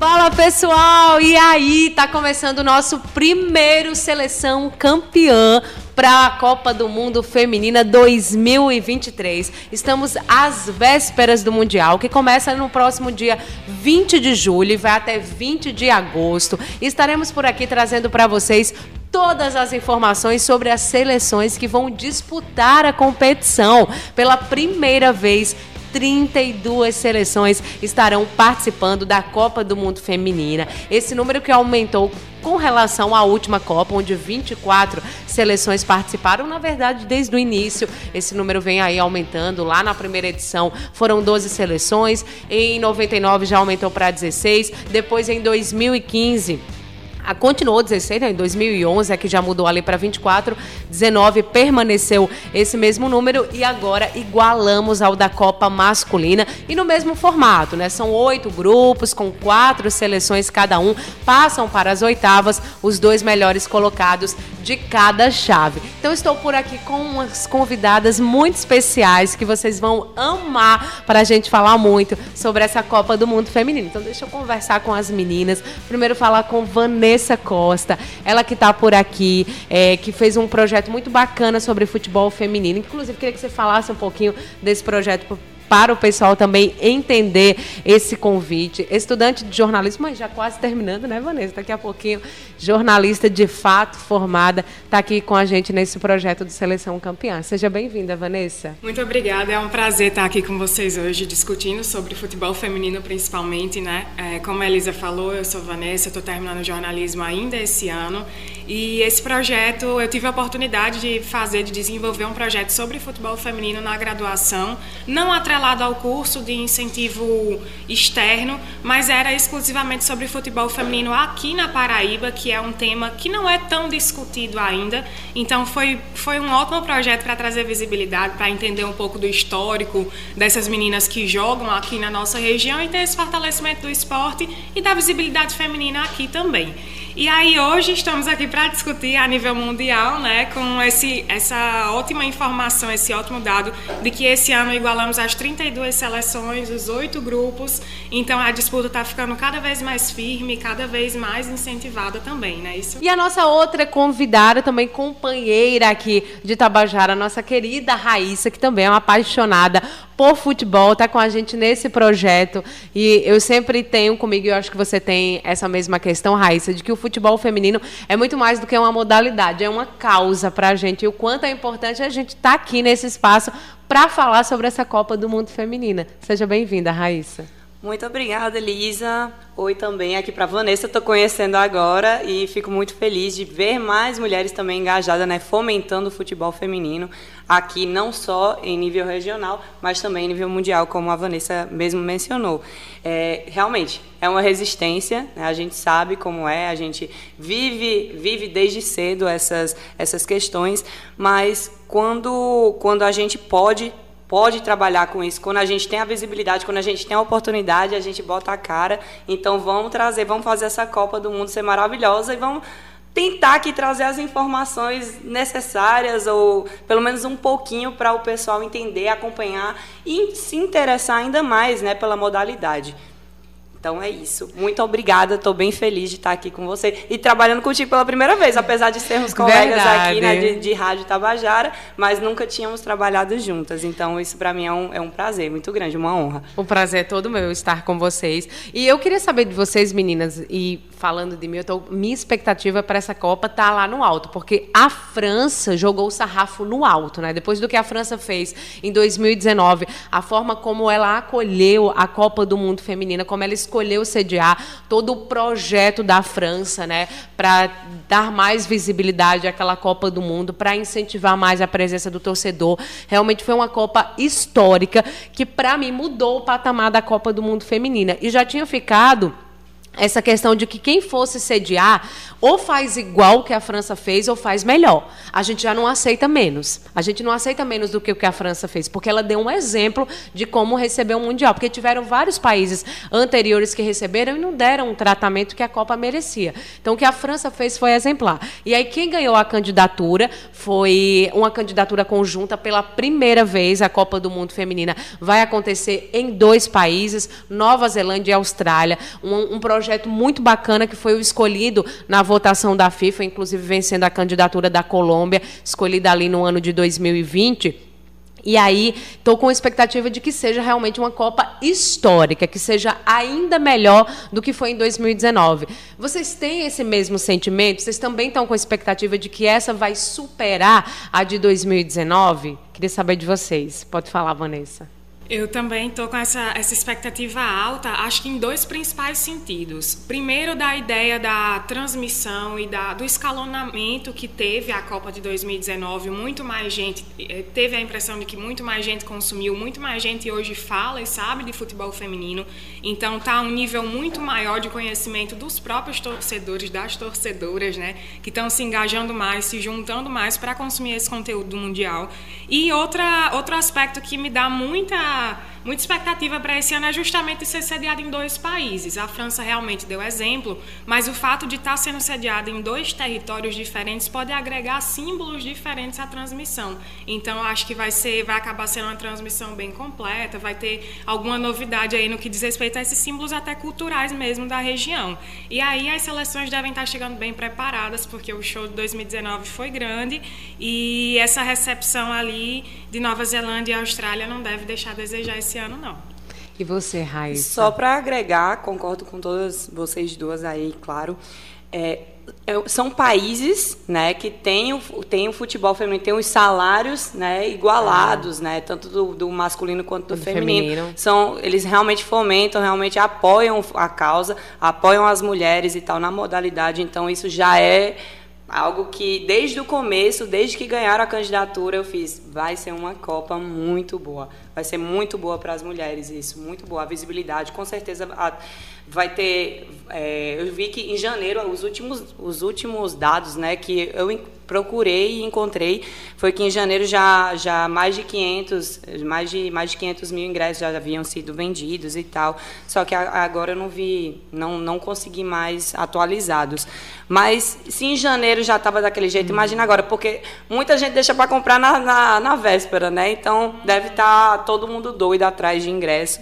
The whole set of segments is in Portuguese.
Fala pessoal, e aí? Tá começando o nosso primeiro seleção campeã para a Copa do Mundo Feminina 2023. Estamos às vésperas do Mundial, que começa no próximo dia 20 de julho e vai até 20 de agosto. Estaremos por aqui trazendo para vocês todas as informações sobre as seleções que vão disputar a competição pela primeira vez 32 seleções estarão participando da Copa do Mundo Feminina. Esse número que aumentou com relação à última Copa, onde 24 seleções participaram, na verdade, desde o início. Esse número vem aí aumentando. Lá na primeira edição foram 12 seleções, em 99 já aumentou para 16, depois em 2015 a, continuou 16, né? em 2011 é que já mudou ali para 24, 19 permaneceu esse mesmo número e agora igualamos ao da Copa masculina e no mesmo formato, né? São oito grupos com quatro seleções cada um, passam para as oitavas os dois melhores colocados de cada chave. Então estou por aqui com umas convidadas muito especiais que vocês vão amar para a gente falar muito sobre essa Copa do Mundo Feminino. Então deixa eu conversar com as meninas. Primeiro falar com Vanessa Vanessa Costa, ela que está por aqui, é, que fez um projeto muito bacana sobre futebol feminino. Inclusive, queria que você falasse um pouquinho desse projeto para o pessoal também entender esse convite. Estudante de jornalismo, mas já quase terminando, né, Vanessa? Daqui a pouquinho, jornalista de fato formada, está aqui com a gente nesse projeto de Seleção Campeã. Seja bem-vinda, Vanessa. Muito obrigada, é um prazer estar aqui com vocês hoje, discutindo sobre futebol feminino principalmente, né? É, como a Elisa falou, eu sou Vanessa, estou terminando jornalismo ainda esse ano e esse projeto, eu tive a oportunidade de fazer, de desenvolver um projeto sobre futebol feminino na graduação, não atrelado ao curso de incentivo externo, mas era exclusivamente sobre futebol feminino aqui na Paraíba, que é um tema que não é tão discutido ainda. Então foi, foi um ótimo projeto para trazer visibilidade, para entender um pouco do histórico dessas meninas que jogam aqui na nossa região e ter esse fortalecimento do esporte e da visibilidade feminina aqui também. E aí hoje estamos aqui para discutir a nível mundial, né, com esse, essa ótima informação, esse ótimo dado de que esse ano igualamos as 32 seleções, os oito grupos. Então a disputa está ficando cada vez mais firme, cada vez mais incentivada também, né? Isso. E a nossa outra convidada, também companheira aqui de Tabajara, a nossa querida Raíssa, que também é uma apaixonada por futebol, está com a gente nesse projeto. E eu sempre tenho comigo, e eu acho que você tem essa mesma questão, Raíssa, de que o futebol feminino é muito mais do que uma modalidade, é uma causa para a gente. E o quanto é importante a gente estar tá aqui nesse espaço para falar sobre essa Copa do Mundo Feminina. Seja bem-vinda, Raíssa. Muito obrigada, Elisa. Oi também aqui para Vanessa, estou conhecendo agora e fico muito feliz de ver mais mulheres também engajadas, né, fomentando o futebol feminino aqui, não só em nível regional, mas também em nível mundial, como a Vanessa mesmo mencionou. É, realmente, é uma resistência, né, a gente sabe como é, a gente vive, vive desde cedo essas, essas questões, mas quando, quando a gente pode pode trabalhar com isso. Quando a gente tem a visibilidade, quando a gente tem a oportunidade, a gente bota a cara. Então vamos trazer, vamos fazer essa Copa do Mundo ser maravilhosa e vamos tentar aqui trazer as informações necessárias ou pelo menos um pouquinho para o pessoal entender, acompanhar e se interessar ainda mais, né, pela modalidade. Então é isso. Muito obrigada. Estou bem feliz de estar aqui com você e trabalhando contigo pela primeira vez, apesar de sermos colegas Verdade. aqui né, de, de Rádio Tabajara, mas nunca tínhamos trabalhado juntas. Então isso para mim é um, é um prazer muito grande, uma honra. O prazer é todo meu estar com vocês. E eu queria saber de vocês, meninas, e falando de mim, eu tô, minha expectativa para essa Copa tá lá no alto, porque a França jogou o sarrafo no alto, né? Depois do que a França fez em 2019, a forma como ela acolheu a Copa do Mundo Feminina, como ela escolheu sediar todo o projeto da França, né, para dar mais visibilidade àquela Copa do Mundo, para incentivar mais a presença do torcedor. Realmente foi uma Copa histórica que para mim mudou o patamar da Copa do Mundo Feminina e já tinha ficado essa questão de que quem fosse sediar ou faz igual que a França fez ou faz melhor. A gente já não aceita menos. A gente não aceita menos do que o que a França fez, porque ela deu um exemplo de como receber um mundial, porque tiveram vários países anteriores que receberam e não deram um tratamento que a Copa merecia. Então o que a França fez foi exemplar. E aí quem ganhou a candidatura foi uma candidatura conjunta pela primeira vez a Copa do Mundo feminina vai acontecer em dois países, Nova Zelândia e Austrália, um, um projeto projeto muito bacana que foi o escolhido na votação da FIFA, inclusive vencendo a candidatura da Colômbia, escolhida ali no ano de 2020 e aí, estou com a expectativa de que seja realmente uma Copa histórica, que seja ainda melhor do que foi em 2019. Vocês têm esse mesmo sentimento? Vocês também estão com a expectativa de que essa vai superar a de 2019? Queria saber de vocês. Pode falar, Vanessa. Eu também estou com essa, essa expectativa alta, acho que em dois principais sentidos. Primeiro, da ideia da transmissão e da, do escalonamento que teve a Copa de 2019. Muito mais gente, eh, teve a impressão de que muito mais gente consumiu, muito mais gente hoje fala e sabe de futebol feminino. Então, está um nível muito maior de conhecimento dos próprios torcedores, das torcedoras, né? Que estão se engajando mais, se juntando mais para consumir esse conteúdo mundial. E outra, outro aspecto que me dá muita muita expectativa para esse ano é justamente ser sediado em dois países. A França realmente deu exemplo, mas o fato de estar sendo sediado em dois territórios diferentes pode agregar símbolos diferentes à transmissão. Então, acho que vai ser, vai acabar sendo uma transmissão bem completa, vai ter alguma novidade aí no que diz respeito a esses símbolos até culturais mesmo da região. E aí as seleções devem estar chegando bem preparadas, porque o show de 2019 foi grande e essa recepção ali de Nova Zelândia e Austrália não deve deixar a desejar esse ano, não. E você, Raíssa? Só para agregar, concordo com todas vocês duas aí, claro. É, é, são países né, que têm o, têm o futebol feminino, têm os salários né, igualados, ah. né, tanto do, do, masculino quanto do, do feminino. feminino. São, eles realmente fomentam, realmente apoiam a causa, apoiam as mulheres e tal na modalidade. Então, isso já é Algo que desde o começo, desde que ganharam a candidatura, eu fiz. Vai ser uma Copa muito boa. Vai ser muito boa para as mulheres, isso, muito boa. A visibilidade, com certeza, a, vai ter. É, eu vi que em janeiro, os últimos, os últimos dados né, que eu procurei e encontrei foi que em janeiro já, já mais de 500 mais de mais de 500 mil ingressos já haviam sido vendidos e tal só que agora eu não vi não não consegui mais atualizados mas se em janeiro já estava daquele jeito imagina agora porque muita gente deixa para comprar na, na, na, véspera né então deve estar tá todo mundo doido atrás de ingresso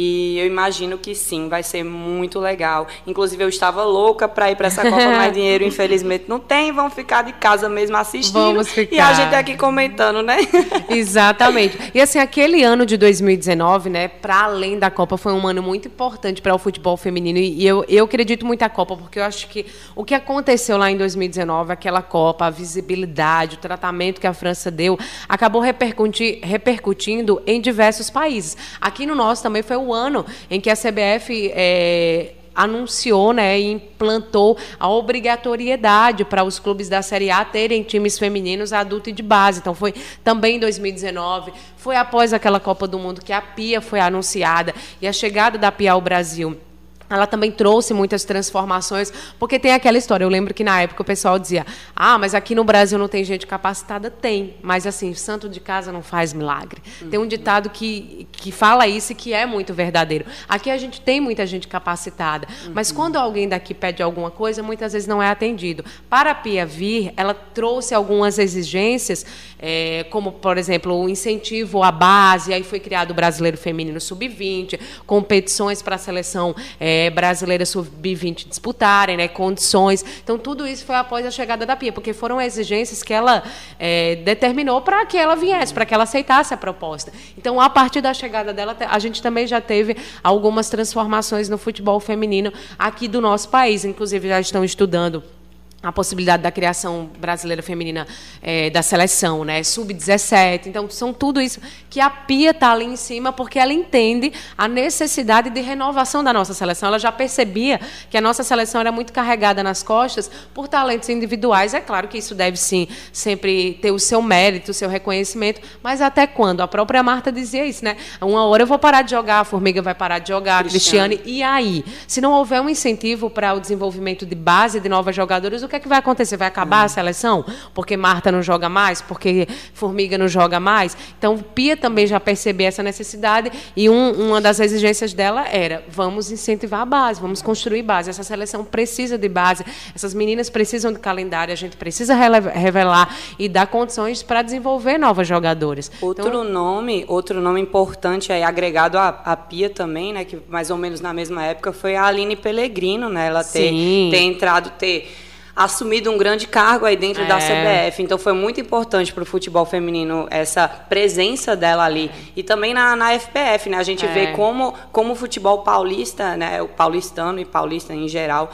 e eu imagino que sim, vai ser muito legal. Inclusive, eu estava louca para ir para essa Copa, mas dinheiro, infelizmente, não tem. Vamos ficar de casa mesmo assistindo. Vamos ficar. E a gente aqui comentando, né? Exatamente. E assim, aquele ano de 2019, né, para além da Copa, foi um ano muito importante para o futebol feminino. E eu, eu acredito muito na Copa, porque eu acho que o que aconteceu lá em 2019, aquela Copa, a visibilidade, o tratamento que a França deu, acabou repercuti repercutindo em diversos países. Aqui no nosso também foi o ano em que a CBF é, anunciou né, e implantou a obrigatoriedade para os clubes da Série A terem times femininos adulto e de base. Então foi também em 2019, foi após aquela Copa do Mundo que a Pia foi anunciada e a chegada da Pia ao Brasil ela também trouxe muitas transformações, porque tem aquela história. Eu lembro que na época o pessoal dizia: ah, mas aqui no Brasil não tem gente capacitada? Tem, mas assim, santo de casa não faz milagre. Uhum. Tem um ditado que, que fala isso e que é muito verdadeiro. Aqui a gente tem muita gente capacitada, uhum. mas quando alguém daqui pede alguma coisa, muitas vezes não é atendido. Para a Pia vir, ela trouxe algumas exigências, é, como, por exemplo, o incentivo à base, aí foi criado o Brasileiro Feminino Sub-20, competições para a seleção. É, é, brasileira sub-20 disputarem, né, condições. Então, tudo isso foi após a chegada da Pia, porque foram exigências que ela é, determinou para que ela viesse, para que ela aceitasse a proposta. Então, a partir da chegada dela, a gente também já teve algumas transformações no futebol feminino aqui do nosso país. Inclusive, já estão estudando a possibilidade da criação brasileira feminina é, da seleção, né, sub-17. Então, são tudo isso que a Pia está ali em cima porque ela entende a necessidade de renovação da nossa seleção. Ela já percebia que a nossa seleção era muito carregada nas costas por talentos individuais. É claro que isso deve, sim, sempre ter o seu mérito, o seu reconhecimento, mas até quando? A própria Marta dizia isso, né? Uma hora eu vou parar de jogar, a Formiga vai parar de jogar, a Cristiane, e aí? Se não houver um incentivo para o desenvolvimento de base de novas jogadoras, o que é que vai acontecer? Vai acabar a seleção? Porque Marta não joga mais? Porque Formiga não joga mais? Então, Pia também já percebeu essa necessidade e um, uma das exigências dela era: vamos incentivar a base, vamos construir base. Essa seleção precisa de base, essas meninas precisam de calendário, a gente precisa revelar e dar condições para desenvolver novas jogadoras. Outro então, nome, outro nome importante aí agregado à, à Pia também, né, que mais ou menos na mesma época foi a Aline Pellegrino, né? Ela ter, ter entrado, ter assumido um grande cargo aí dentro é. da CBF. Então foi muito importante para o futebol feminino essa presença dela ali. E também na, na FPF, né? A gente é. vê como, como o futebol paulista, né? O paulistano e paulista em geral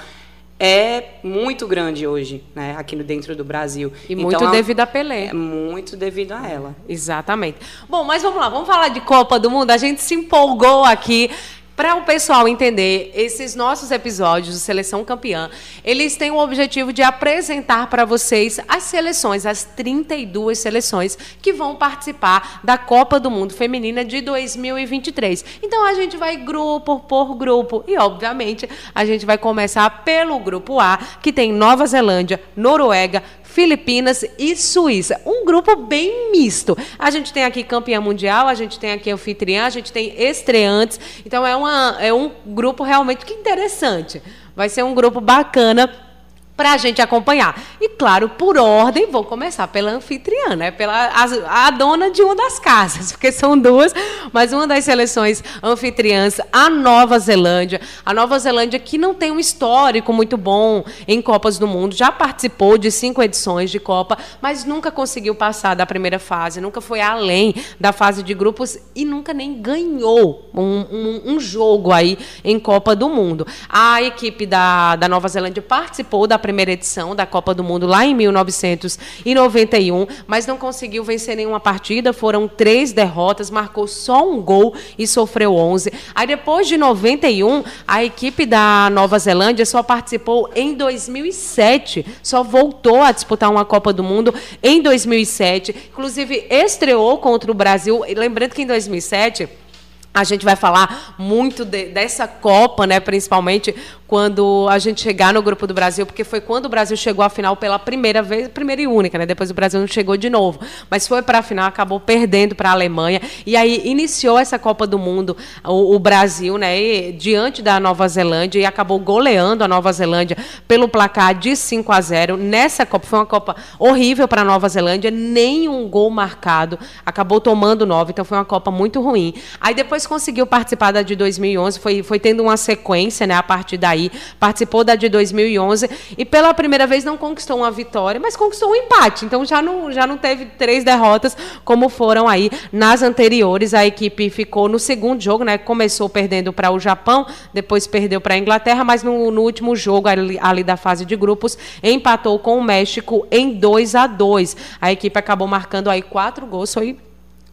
é muito grande hoje, né, aqui dentro do Brasil. E então, muito devido a Pelé. É muito devido a ela. Exatamente. Bom, mas vamos lá, vamos falar de Copa do Mundo. A gente se empolgou aqui. Para o pessoal entender, esses nossos episódios de Seleção Campeã, eles têm o objetivo de apresentar para vocês as seleções, as 32 seleções que vão participar da Copa do Mundo Feminina de 2023. Então a gente vai grupo por grupo e, obviamente, a gente vai começar pelo grupo A, que tem Nova Zelândia, Noruega, Filipinas e Suíça. Um grupo bem misto. A gente tem aqui campeã mundial, a gente tem aqui anfitriã, a gente tem estreantes. Então é, uma, é um grupo realmente que interessante. Vai ser um grupo bacana para a gente acompanhar. E claro, por ordem, vou começar pela anfitriã, né? pela a, a, dona de uma das casas, porque são duas, mas uma das seleções anfitriãs, a Nova Zelândia. A Nova Zelândia que não tem um histórico muito bom em Copas do Mundo, já participou de cinco edições de Copa, mas nunca conseguiu passar da primeira fase, nunca foi além da fase de grupos e nunca nem ganhou um, um, um jogo aí em Copa do Mundo. A equipe da, da Nova Zelândia participou da primeira edição da Copa do Mundo lá em 1991, mas não conseguiu vencer nenhuma partida. Foram três derrotas, marcou só um gol e sofreu 11. Aí depois de 91, a equipe da Nova Zelândia só participou em 2007, só voltou a disputar uma Copa do Mundo em 2007. Inclusive estreou contra o Brasil. Lembrando que em 2007 a gente vai falar muito de, dessa Copa, né, principalmente quando a gente chegar no grupo do Brasil, porque foi quando o Brasil chegou à final pela primeira vez, primeira e única, né? Depois o Brasil não chegou de novo, mas foi para a final, acabou perdendo para a Alemanha e aí iniciou essa Copa do Mundo o, o Brasil, né, e, diante da Nova Zelândia e acabou goleando a Nova Zelândia pelo placar de 5 a 0. Nessa Copa foi uma Copa horrível para a Nova Zelândia, nenhum gol marcado, acabou tomando nove, então foi uma Copa muito ruim. Aí depois conseguiu participar da de 2011, foi foi tendo uma sequência, né, a partir daí participou da de 2011 e pela primeira vez não conquistou uma vitória, mas conquistou um empate. Então já não, já não teve três derrotas como foram aí nas anteriores. A equipe ficou no segundo jogo, né? Começou perdendo para o Japão, depois perdeu para a Inglaterra, mas no, no último jogo ali, ali, da fase de grupos empatou com o México em 2 a 2. A equipe acabou marcando aí quatro gols, foi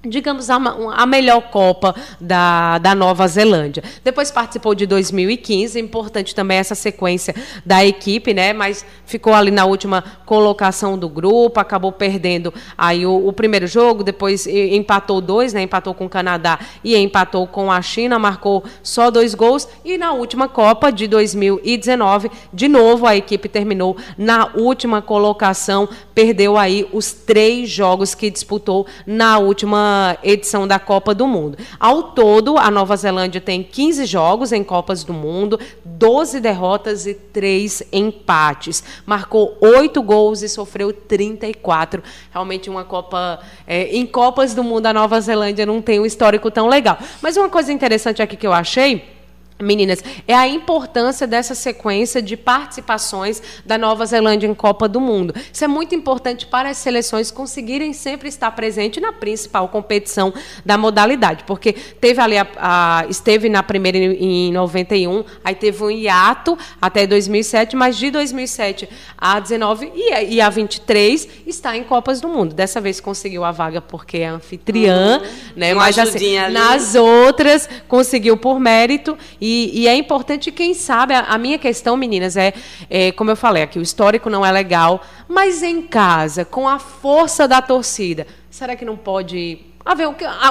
digamos, a, a, melhor Copa da, da Nova Zelândia. Depois participou de 2015, importante também essa sequência da equipe, né? Mas ficou ali na última colocação do grupo, acabou perdendo aí o, o primeiro jogo, depois empatou dois, né? Empatou com o Canadá e empatou com a China, marcou só dois gols. E na última Copa de 2019, de novo a equipe terminou na última colocação, perdeu aí os três jogos que disputou na última edição da Copa do Mundo. Ao todo, a Nova Zelândia tem 15 jogos em Copas do Mundo, 12 derrotas e 3 empates. Marcou 8 gols e sofreu 34. Realmente uma Copa. É, em Copas do Mundo, a Nova Zelândia não tem um histórico tão legal. Mas uma coisa interessante aqui que eu achei Meninas, é a importância dessa sequência de participações da Nova Zelândia em Copa do Mundo. Isso é muito importante para as seleções conseguirem sempre estar presente na principal competição da modalidade, porque teve ali a, a, esteve na primeira em, em 91, aí teve um hiato até 2007, mas de 2007 a 19 e, e a 23 está em Copas do Mundo. Dessa vez conseguiu a vaga porque é anfitriã, uhum. né? Uma mas assim, nas outras conseguiu por mérito e e, é importante, quem sabe, a, a minha questão, meninas, é, é, como eu falei aqui, o histórico não é legal, mas em casa, com a força da torcida, será que não pode haver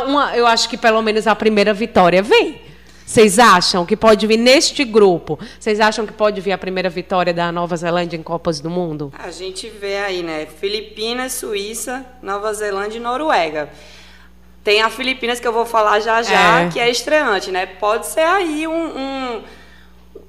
uma, eu acho que pelo menos a primeira vitória vem? Vocês acham que pode vir neste grupo? Vocês acham que pode vir a primeira vitória da Nova Zelândia em Copas do Mundo? A gente vê aí, né? Filipinas, Suíça, Nova Zelândia e Noruega. Tem a Filipinas que eu vou falar já já, é. que é estreante, né? Pode ser aí um, um,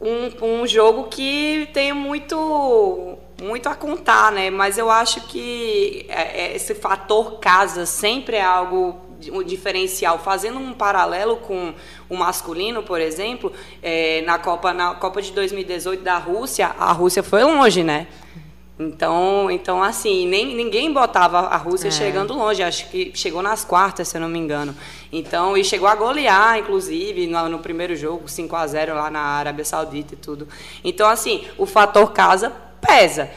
um, um jogo que tem muito muito a contar, né? Mas eu acho que é, é, esse fator casa sempre é algo um diferencial. Fazendo um paralelo com o masculino, por exemplo, é, na Copa na Copa de 2018 da Rússia, a Rússia foi longe, né? Então, então assim, nem, ninguém botava a Rússia é. chegando longe. Acho que chegou nas quartas, se eu não me engano. Então, e chegou a golear, inclusive, no, no primeiro jogo, 5 a 0 lá na Arábia Saudita e tudo. Então, assim, o fator casa pesa.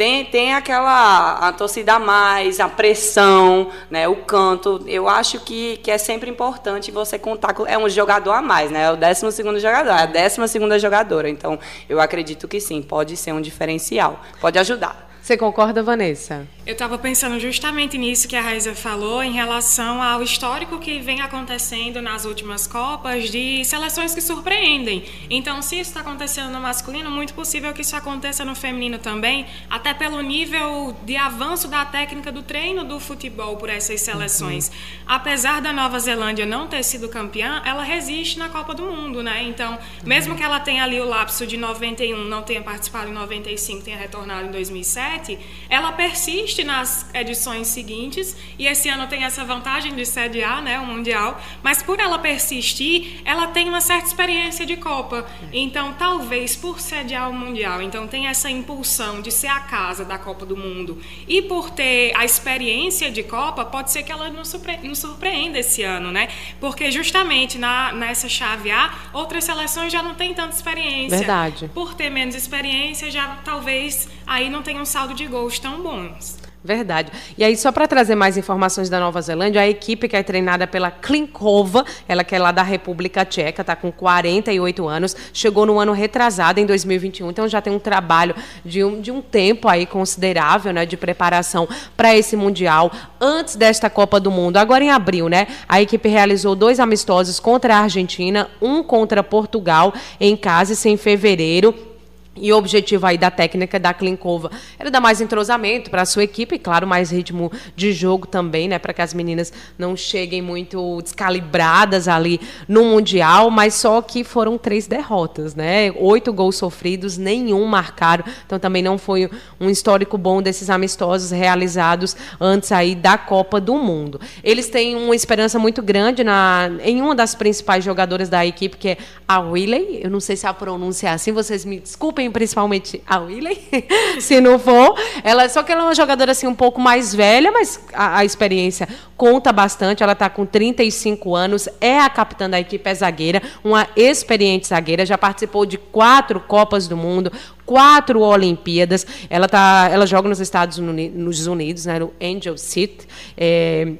Tem, tem aquela a torcida a mais, a pressão, né, o canto. Eu acho que, que é sempre importante você contar com. É um jogador a mais, né? É o 12 jogador, é a 12 jogadora. Então, eu acredito que sim, pode ser um diferencial. Pode ajudar. Você concorda, Vanessa? Eu estava pensando justamente nisso que a Raíza falou em relação ao histórico que vem acontecendo nas últimas Copas de seleções que surpreendem. Então, se isso está acontecendo no masculino, muito possível que isso aconteça no feminino também, até pelo nível de avanço da técnica do treino do futebol por essas seleções. Uhum. Apesar da Nova Zelândia não ter sido campeã, ela resiste na Copa do Mundo, né? Então, mesmo uhum. que ela tenha ali o lapso de 91, não tenha participado em 95, tenha retornado em 2007, ela persiste nas edições seguintes e esse ano tem essa vantagem de sediar né, o Mundial, mas por ela persistir, ela tem uma certa experiência de Copa. Então, talvez por sediar o Mundial, então tem essa impulsão de ser a casa da Copa do Mundo e por ter a experiência de Copa, pode ser que ela nos, surpre nos surpreenda esse ano, né? Porque justamente na, nessa chave A, outras seleções já não têm tanta experiência. Verdade. Por ter menos experiência, já talvez aí não tenha um saldo saldo de gols tão bons. Verdade. E aí, só para trazer mais informações da Nova Zelândia, a equipe que é treinada pela Klinkova, ela que é lá da República Tcheca, está com 48 anos, chegou no ano retrasado, em 2021, então já tem um trabalho de um, de um tempo aí considerável né, de preparação para esse Mundial, antes desta Copa do Mundo. Agora, em abril, né, a equipe realizou dois amistosos contra a Argentina, um contra Portugal em casa, em fevereiro e o objetivo aí da técnica da Klinkova era dar mais entrosamento para a sua equipe, e claro, mais ritmo de jogo também, né, para que as meninas não cheguem muito descalibradas ali no Mundial, mas só que foram três derrotas, né? Oito gols sofridos, nenhum marcado, então também não foi um histórico bom desses amistosos realizados antes aí da Copa do Mundo. Eles têm uma esperança muito grande na, em uma das principais jogadoras da equipe, que é a Willey, eu não sei se a pronúncia é assim, vocês me desculpem, principalmente a Willen, se não for. Ela, só que ela é uma jogadora assim um pouco mais velha, mas a, a experiência conta bastante. Ela está com 35 anos, é a capitã da equipe, é zagueira, uma experiente zagueira, já participou de quatro Copas do Mundo, quatro Olimpíadas. Ela, tá, ela joga nos Estados Unidos, né, no Angel City. É,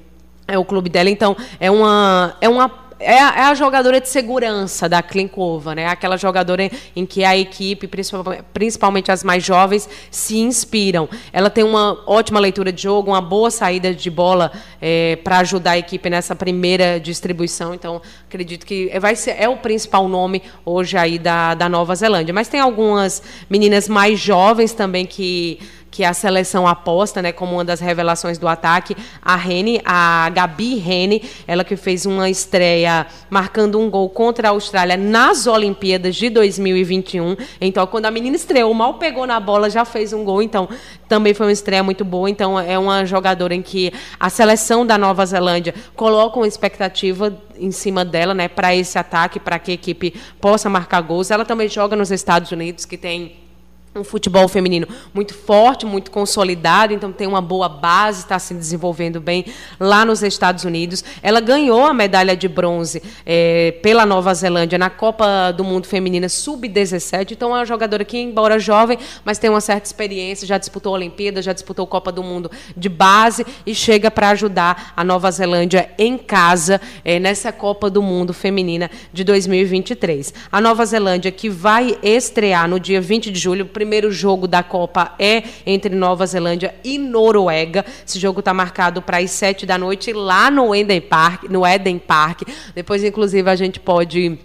é o clube dela, então é uma, é uma é a, é a, jogadora de segurança da Klinkova, né? Aquela jogadora em que a equipe, principalmente as mais jovens, se inspiram. Ela tem uma ótima leitura de jogo, uma boa saída de bola é, para ajudar a equipe nessa primeira distribuição. Então, acredito que vai ser é o principal nome hoje aí da, da Nova Zelândia. Mas tem algumas meninas mais jovens também que que a seleção aposta, né, como uma das revelações do ataque, a Rene, a Gabi Rene, ela que fez uma estreia marcando um gol contra a Austrália nas Olimpíadas de 2021. Então, quando a menina estreou, mal pegou na bola, já fez um gol. Então, também foi uma estreia muito boa. Então, é uma jogadora em que a seleção da Nova Zelândia coloca uma expectativa em cima dela, né, para esse ataque, para que a equipe possa marcar gols. Ela também joga nos Estados Unidos, que tem um futebol feminino muito forte, muito consolidado, então tem uma boa base, está se desenvolvendo bem lá nos Estados Unidos. Ela ganhou a medalha de bronze é, pela Nova Zelândia na Copa do Mundo Feminina Sub-17, então é uma jogadora que, embora jovem, mas tem uma certa experiência, já disputou a Olimpíada, já disputou a Copa do Mundo de base e chega para ajudar a Nova Zelândia em casa é, nessa Copa do Mundo Feminina de 2023. A Nova Zelândia que vai estrear no dia 20 de julho, primeiro jogo da Copa é entre Nova Zelândia e Noruega. Esse jogo está marcado para as sete da noite lá no Eden Park, no Eden Park. Depois, inclusive, a gente pode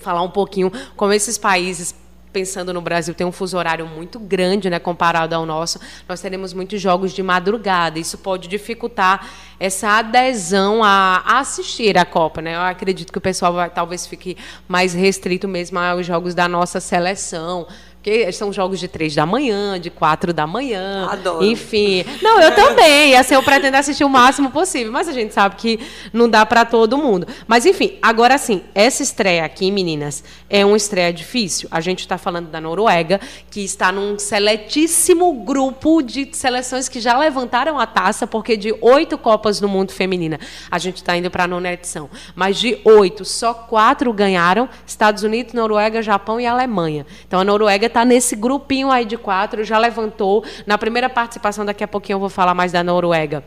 falar um pouquinho como esses países pensando no Brasil, tem um fuso horário muito grande, né, comparado ao nosso. Nós teremos muitos jogos de madrugada. Isso pode dificultar essa adesão a, assistir a Copa, né? Eu acredito que o pessoal vai, talvez fique mais restrito mesmo aos jogos da nossa seleção. Porque são jogos de três da manhã, de quatro da manhã. Adoro. Enfim. Não, eu também. Assim, eu pretendo assistir o máximo possível. Mas a gente sabe que não dá para todo mundo. Mas, enfim, agora sim, essa estreia aqui, meninas, é uma estreia difícil. A gente está falando da Noruega, que está num seletíssimo grupo de seleções que já levantaram a taça, porque de oito Copas do Mundo feminina, a gente está indo para a nona edição. Mas de oito, só quatro ganharam: Estados Unidos, Noruega, Japão e Alemanha. Então a Noruega está nesse grupinho aí de quatro, já levantou. Na primeira participação, daqui a pouquinho eu vou falar mais da Noruega.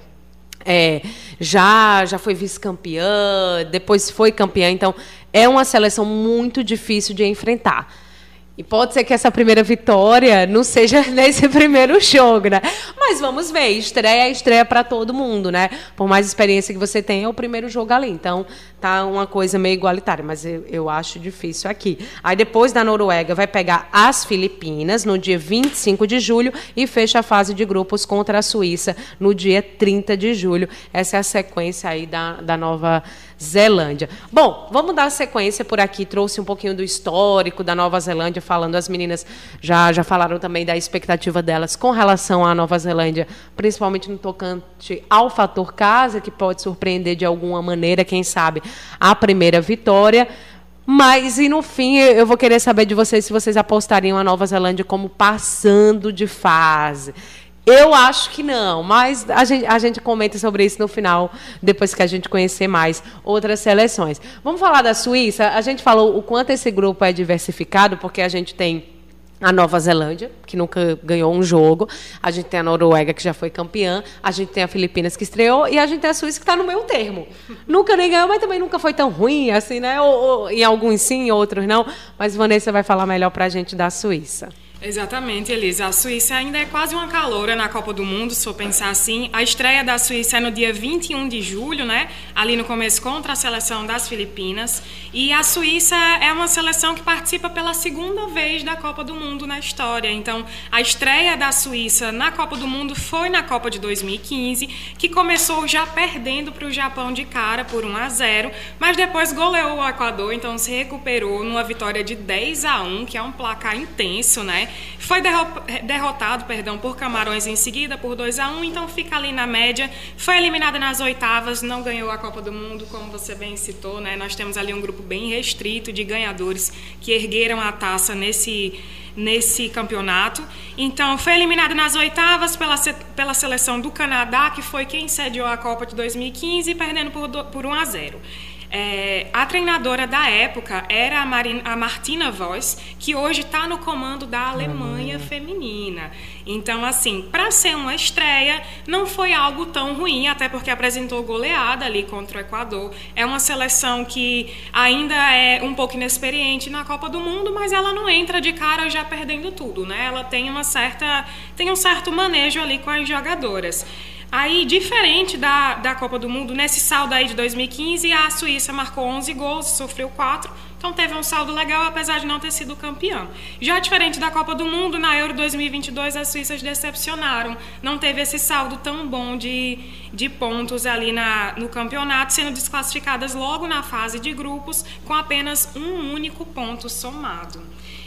É, já já foi vice-campeã, depois foi campeã, então é uma seleção muito difícil de enfrentar. E pode ser que essa primeira vitória não seja nesse primeiro jogo, né? Mas vamos ver, estreia é estreia para todo mundo, né? Por mais experiência que você tenha, é o primeiro jogo ali. Então, tá uma coisa meio igualitária, mas eu, eu acho difícil aqui. Aí depois da Noruega vai pegar as Filipinas no dia 25 de julho e fecha a fase de grupos contra a Suíça no dia 30 de julho. Essa é a sequência aí da, da nova Zelândia. Bom, vamos dar sequência por aqui. Trouxe um pouquinho do histórico da Nova Zelândia, falando. As meninas já, já falaram também da expectativa delas com relação à Nova Zelândia, principalmente no tocante ao fator casa, que pode surpreender de alguma maneira, quem sabe, a primeira vitória. Mas, e no fim, eu vou querer saber de vocês se vocês apostariam a Nova Zelândia como passando de fase. Eu acho que não, mas a gente, a gente comenta sobre isso no final, depois que a gente conhecer mais outras seleções. Vamos falar da Suíça? A gente falou o quanto esse grupo é diversificado, porque a gente tem a Nova Zelândia, que nunca ganhou um jogo, a gente tem a Noruega, que já foi campeã, a gente tem a Filipinas, que estreou, e a gente tem a Suíça, que está no meio termo. nunca nem ganhou, mas também nunca foi tão ruim, assim, né? Ou, ou, em alguns sim, em outros não. Mas Vanessa vai falar melhor para a gente da Suíça. Exatamente, Elisa. A Suíça ainda é quase uma caloura na Copa do Mundo, se for pensar assim. A estreia da Suíça é no dia 21 de julho, né? Ali no começo contra a seleção das Filipinas. E a Suíça é uma seleção que participa pela segunda vez da Copa do Mundo na história. Então, a estreia da Suíça na Copa do Mundo foi na Copa de 2015, que começou já perdendo para o Japão de cara por 1 a 0, mas depois goleou o Equador, então se recuperou numa vitória de 10 a 1, que é um placar intenso, né? Foi derrotado, perdão, por Camarões em seguida por 2 a 1, então fica ali na média. Foi eliminada nas oitavas, não ganhou a Copa do Mundo, como você bem citou, né? Nós temos ali um grupo bem restrito de ganhadores que ergueram a taça nesse nesse campeonato. Então, foi eliminada nas oitavas pela, pela seleção do Canadá, que foi quem sediou a Copa de 2015, perdendo por, por 1 a 0. É, a treinadora da época era a, Marina, a Martina Voss, que hoje está no comando da Alemanha feminina. Então, assim, para ser uma estreia, não foi algo tão ruim, até porque apresentou goleada ali contra o Equador. É uma seleção que ainda é um pouco inexperiente na Copa do Mundo, mas ela não entra de cara já perdendo tudo, né? Ela tem uma certa, tem um certo manejo ali com as jogadoras. Aí, diferente da, da Copa do Mundo, nesse saldo aí de 2015, a Suíça marcou 11 gols, sofreu 4, então teve um saldo legal, apesar de não ter sido campeão. Já diferente da Copa do Mundo, na Euro 2022 as suíças decepcionaram. Não teve esse saldo tão bom de, de pontos ali na, no campeonato, sendo desclassificadas logo na fase de grupos, com apenas um único ponto somado.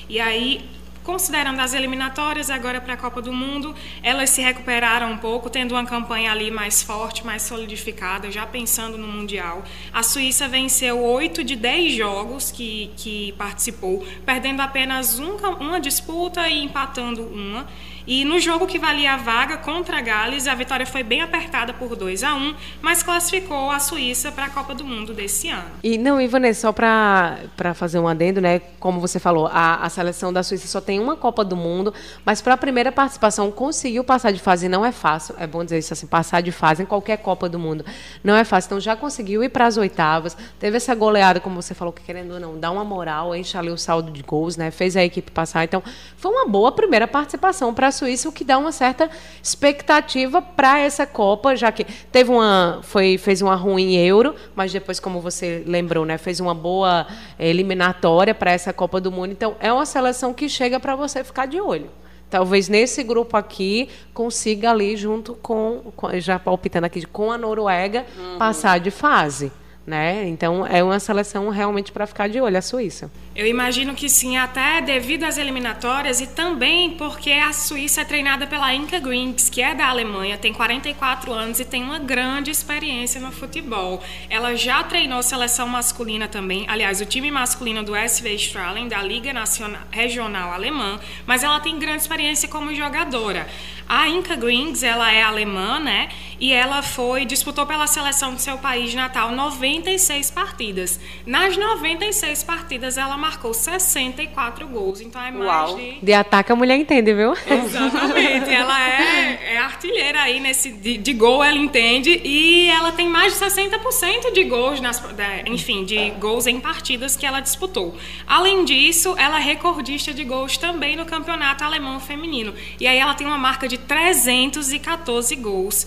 E aí, considerando as eliminatórias agora para a Copa do Mundo, elas se recuperaram um pouco, tendo uma campanha ali mais forte, mais solidificada, já pensando no Mundial. A Suíça venceu oito de dez jogos que, que participou, perdendo apenas um, uma disputa e empatando uma. E no jogo que valia a vaga contra a Gales, a vitória foi bem apertada por 2 a 1 mas classificou a Suíça para a Copa do Mundo desse ano. E não, Ivanessa, só para fazer um adendo, né? Como você falou, a, a seleção da Suíça só tem uma Copa do Mundo, mas para a primeira participação conseguiu passar de fase, não é fácil, é bom dizer isso assim, passar de fase em qualquer Copa do Mundo não é fácil. Então já conseguiu ir para as oitavas, teve essa goleada, como você falou, que querendo ou não, dá uma moral, enche ali o saldo de gols, né? Fez a equipe passar. Então foi uma boa primeira participação para a Suíça, o que dá uma certa expectativa para essa Copa, já que teve uma foi fez uma ruim Euro, mas depois como você lembrou, né, fez uma boa eliminatória para essa Copa do Mundo. Então é uma seleção que chega para você ficar de olho. Talvez nesse grupo aqui consiga ali junto com, já palpitando aqui com a Noruega uhum. passar de fase. Né? Então é uma seleção realmente para ficar de olho a Suíça. Eu imagino que sim, até devido às eliminatórias e também porque a Suíça é treinada pela Inka Grings, que é da Alemanha, tem 44 anos e tem uma grande experiência no futebol. Ela já treinou seleção masculina também, aliás, o time masculino do SV Strahlen, da Liga Nacional, Regional Alemã, mas ela tem grande experiência como jogadora. A Inka Grings, ela é alemã, né? E ela foi, disputou pela seleção do seu país natal 96 partidas. Nas 96 partidas, ela marcou 64 gols. Então é mais Uau. de. De ataque a mulher entende, viu? Exatamente. ela é, é artilheira aí nesse. De, de, gol ela entende. E ela tem mais de 60% de gols, nas, enfim, de gols em partidas que ela disputou. Além disso, ela é recordista de gols também no campeonato alemão feminino. E aí ela tem uma marca de 314 gols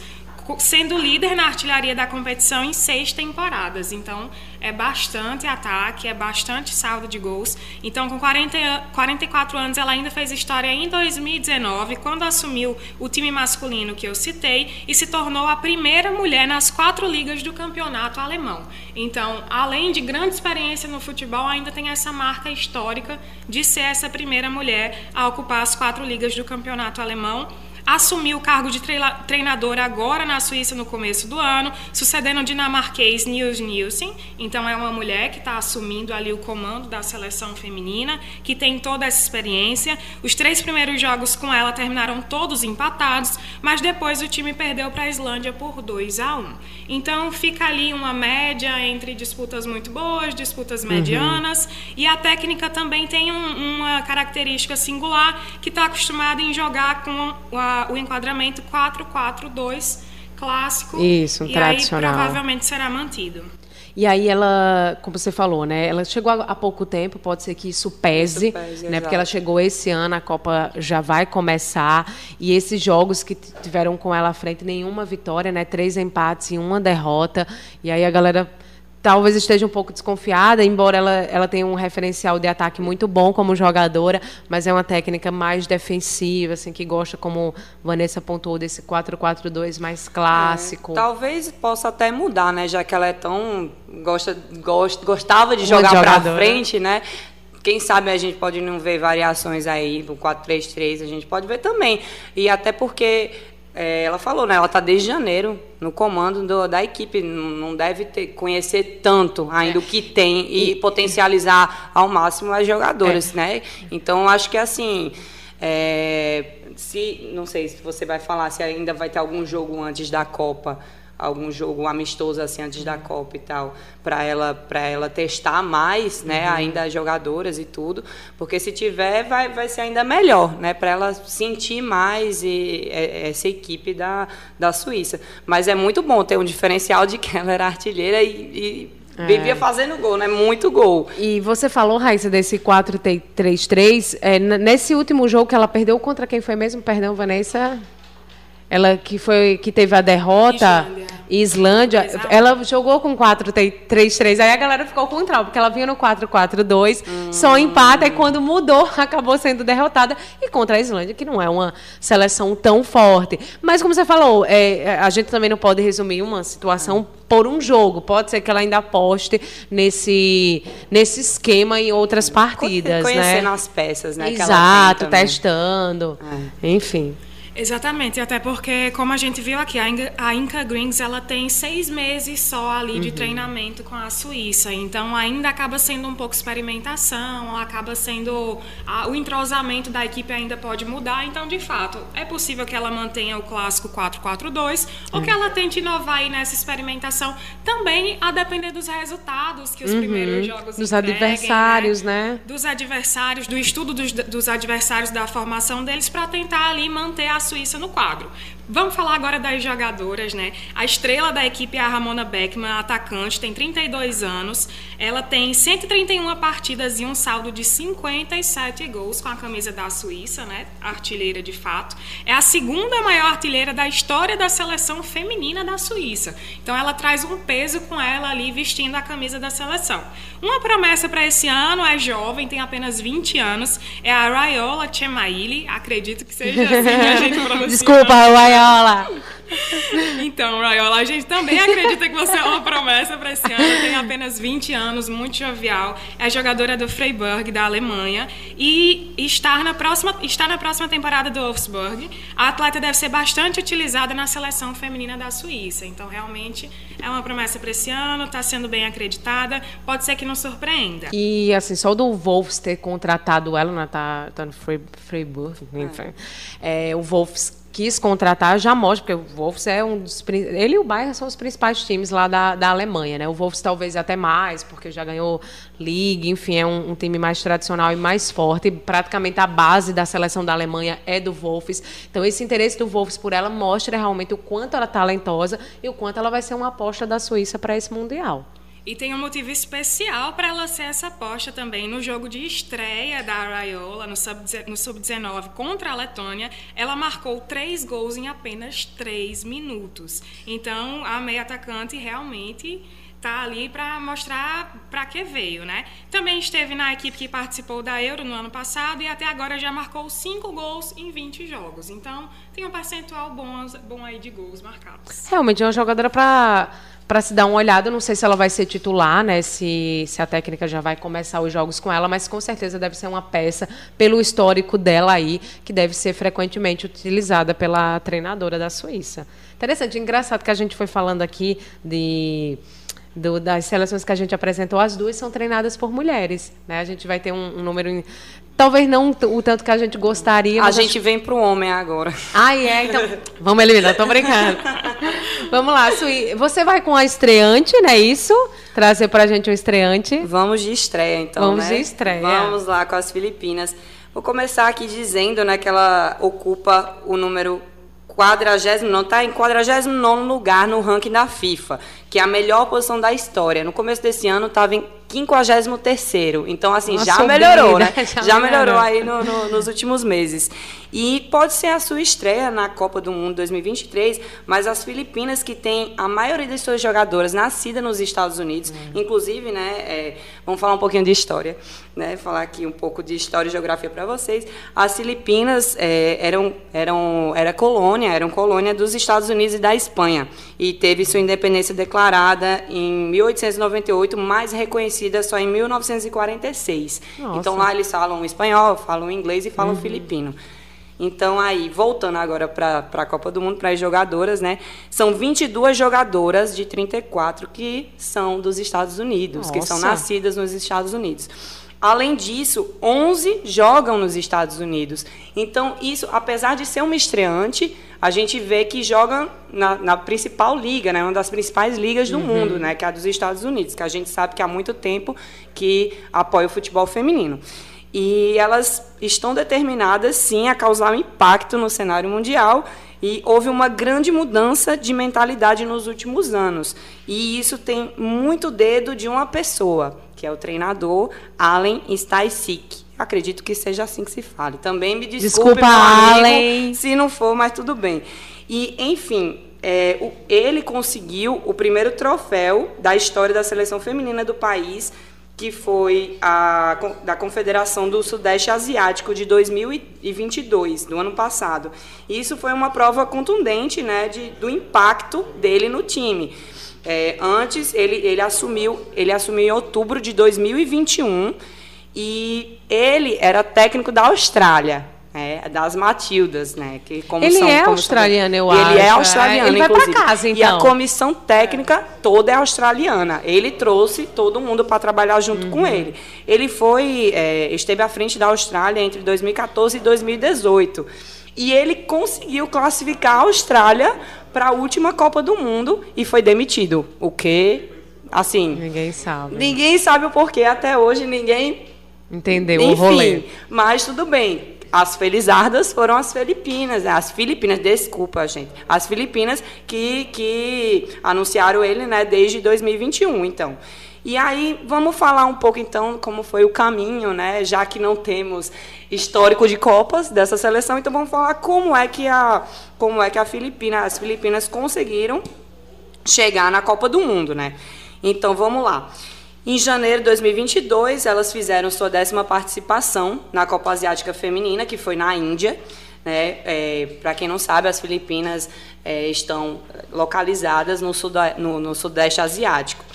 sendo líder na artilharia da competição em seis temporadas. Então, é bastante ataque, é bastante saldo de gols. Então, com 40, 44 anos, ela ainda fez história em 2019, quando assumiu o time masculino que eu citei e se tornou a primeira mulher nas quatro ligas do campeonato alemão. Então, além de grande experiência no futebol, ainda tem essa marca histórica de ser essa primeira mulher a ocupar as quatro ligas do campeonato alemão assumiu o cargo de treinadora agora na Suíça no começo do ano, sucedendo o dinamarquês Niels Nielsen. Então é uma mulher que está assumindo ali o comando da seleção feminina, que tem toda essa experiência. Os três primeiros jogos com ela terminaram todos empatados, mas depois o time perdeu para a Islândia por 2 a 1. Então fica ali uma média entre disputas muito boas, disputas uhum. medianas, uhum. e a técnica também tem um, uma característica singular que está acostumada em jogar com a o enquadramento 442 clássico. Isso, um e tradicional. aí provavelmente será mantido. E aí ela, como você falou, né? Ela chegou há pouco tempo, pode ser que isso pese, isso pese né? Exato. Porque ela chegou esse ano, a Copa já vai começar e esses jogos que tiveram com ela à frente, nenhuma vitória, né? Três empates e uma derrota. E aí a galera talvez esteja um pouco desconfiada, embora ela, ela tenha um referencial de ataque muito bom como jogadora, mas é uma técnica mais defensiva, assim, que gosta, como Vanessa pontuou, desse 4-4-2 mais clássico. É, talvez possa até mudar, né? Já que ela é tão. gosta, gosta gostava de jogar para frente, né? Quem sabe a gente pode não ver variações aí do 4-3-3, a gente pode ver também. E até porque é, ela falou, né? Ela está desde janeiro no comando do, da equipe, não deve ter, conhecer tanto ainda é. o que tem e, e, potencializar ao máximo as jogadoras, é. né? Então acho que assim, é, se não sei se você vai falar se ainda vai ter algum jogo antes da Copa algum jogo amistoso assim antes da Copa e tal, para ela para ela testar mais, né, uhum. ainda as jogadoras e tudo, porque se tiver vai, vai ser ainda melhor, né, para ela sentir mais e, é, essa equipe da, da Suíça. Mas é muito bom ter um diferencial de que ela era artilheira e, e é. Vivia fazendo gol, né? Muito gol. E você falou, Raíssa, desse 4-3-3. É, nesse último jogo que ela perdeu, contra quem foi mesmo? Perdão, Vanessa? Ela que foi que teve a derrota. Islândia. Islândia ela jogou com 4-3-3. Aí a galera ficou com trauma, porque ela vinha no 4-4-2, hum. só empata, e quando mudou, acabou sendo derrotada. E contra a Islândia, que não é uma seleção tão forte. Mas, como você falou, é, a gente também não pode resumir uma situação por um jogo. Pode ser que ela ainda aposte nesse, nesse esquema em outras partidas. Conhecendo né? as peças, né? Exato, testando. É. Enfim. Exatamente, até porque, como a gente viu aqui, a Inca, a Inca Greens ela tem seis meses só ali de uhum. treinamento com a Suíça, então ainda acaba sendo um pouco experimentação, acaba sendo. A, o entrosamento da equipe ainda pode mudar, então, de fato, é possível que ela mantenha o clássico 4-4-2 ou que ela tente inovar aí nessa experimentação, também a depender dos resultados que os uhum. primeiros jogos Dos entreguem, adversários, né? né? Dos adversários, do estudo dos, dos adversários, da formação deles, para tentar ali manter a Suíça no quadro. Vamos falar agora das jogadoras, né? A estrela da equipe é a Ramona Beckman, atacante, tem 32 anos. Ela tem 131 partidas e um saldo de 57 gols com a camisa da Suíça, né? Artilheira de fato. É a segunda maior artilheira da história da seleção feminina da Suíça. Então ela traz um peso com ela ali vestindo a camisa da seleção. Uma promessa para esse ano é jovem, tem apenas 20 anos, é a Raiola Chemaili, acredito que seja assim a gente pronuncia. Desculpa, Raiola. Raiola. Então, Raiola, a gente também acredita que você é uma promessa para esse ano. Tem apenas 20 anos, muito jovial. É jogadora do Freiburg, da Alemanha. E está na próxima, está na próxima temporada do Wolfsburg. A atleta deve ser bastante utilizada na seleção feminina da Suíça. Então, realmente, é uma promessa para esse ano. Está sendo bem acreditada. Pode ser que não surpreenda. E, assim, só do Wolfs ter contratado ela, né, tá, tá no Freiburg, enfim. É. É, o Wolfs quis contratar já mostra, porque o Wolves é um dos. Ele e o Bayern são os principais times lá da, da Alemanha, né? O Wolves talvez até mais, porque já ganhou League, enfim, é um, um, time mais tradicional e mais forte. Praticamente a base da seleção da Alemanha é do Wolves. Então, esse interesse do Wolves por ela mostra realmente o quanto ela é talentosa e o quanto ela vai ser uma aposta da Suíça para esse Mundial. E tem um motivo especial para ela ser essa aposta também. No jogo de estreia da Raiola, no Sub-19 contra a Letônia, ela marcou três gols em apenas três minutos. Então, a meia atacante realmente está ali para mostrar para que veio, né? Também esteve na equipe que participou da Euro no ano passado e até agora já marcou cinco gols em 20 jogos. Então, tem um percentual bom, bom aí de gols marcados. Realmente é uma jogadora para para se dar uma olhada. Não sei se ela vai ser titular, né? Se, se a técnica já vai começar os jogos com ela, mas com certeza deve ser uma peça pelo histórico dela aí, que deve ser frequentemente utilizada pela treinadora da Suíça. Interessante, engraçado que a gente foi falando aqui de do, das seleções que a gente apresentou, as duas são treinadas por mulheres. Né? A gente vai ter um, um número. Talvez não o tanto que a gente gostaria. A gente acho... vem para o homem agora. Ah, é? Então, vamos eliminar, estou brincando. vamos lá, Sui. Você vai com a estreante, não é isso? Trazer para a gente um estreante. Vamos de estreia, então. Vamos né? de estreia. Vamos lá com as Filipinas. Vou começar aqui dizendo né, que ela ocupa o número 49, não, está em 49 lugar no ranking da FIFA, que é a melhor posição da história. No começo desse ano estava em 53º. Então, assim, Uma já melhorou, né? Já, já melhorou. melhorou aí no, no, nos últimos meses. E pode ser a sua estreia na Copa do Mundo 2023, mas as Filipinas, que tem a maioria das suas jogadoras nascidas nos Estados Unidos, hum. inclusive, né, é, vamos falar um pouquinho de história, né, falar aqui um pouco de história e geografia para vocês. As Filipinas é, eram, eram, era colônia, eram colônia dos Estados Unidos e da Espanha, e teve sua independência declarada em 1898, mais reconhecida só em 1946. Nossa. Então lá eles falam espanhol, falam inglês e falam uhum. filipino. Então, aí, voltando agora para a Copa do Mundo, para as jogadoras, né? São 22 jogadoras de 34 que são dos Estados Unidos, Nossa. que são nascidas nos Estados Unidos. Além disso, 11 jogam nos Estados Unidos. Então, isso, apesar de ser uma estreante, a gente vê que joga na, na principal liga, né? uma das principais ligas do uhum. mundo, né? que é a dos Estados Unidos, que a gente sabe que há muito tempo que apoia o futebol feminino. E elas estão determinadas, sim, a causar um impacto no cenário mundial. E houve uma grande mudança de mentalidade nos últimos anos. E isso tem muito dedo de uma pessoa, que é o treinador Allen Stysik. Acredito que seja assim que se fale. Também me desculpe, Desculpa, Allen. se não for, mas tudo bem. E, enfim, é, o, ele conseguiu o primeiro troféu da história da seleção feminina do país que foi a, da Confederação do Sudeste Asiático de 2022, do ano passado. E isso foi uma prova contundente né, de, do impacto dele no time. É, antes, ele, ele, assumiu, ele assumiu em outubro de 2021 e ele era técnico da Austrália. É, das Matildas, né? Que como ele são, é australiano, eu acho. Ele é australiano, ele inclusive. Vai casa, então. E a então. comissão técnica toda é australiana. Ele trouxe todo mundo para trabalhar junto uhum. com ele. Ele foi, é, esteve à frente da Austrália entre 2014 e 2018. E ele conseguiu classificar a Austrália para a última Copa do Mundo e foi demitido. O que, assim... Ninguém sabe. Ninguém sabe o porquê. Até hoje ninguém... Entendeu Enfim, o rolê. Mas tudo bem as felizardas foram as Filipinas, né? as Filipinas, desculpa, gente, as Filipinas que, que anunciaram ele né, desde 2021, então. E aí, vamos falar um pouco, então, como foi o caminho, né? Já que não temos histórico de Copas dessa seleção, então vamos falar como é que a, como é que a Filipina, as Filipinas conseguiram chegar na Copa do Mundo, né? Então, vamos lá. Em janeiro de 2022, elas fizeram sua décima participação na Copa Asiática Feminina, que foi na Índia. Né? É, Para quem não sabe, as Filipinas é, estão localizadas no, no, no Sudeste Asiático.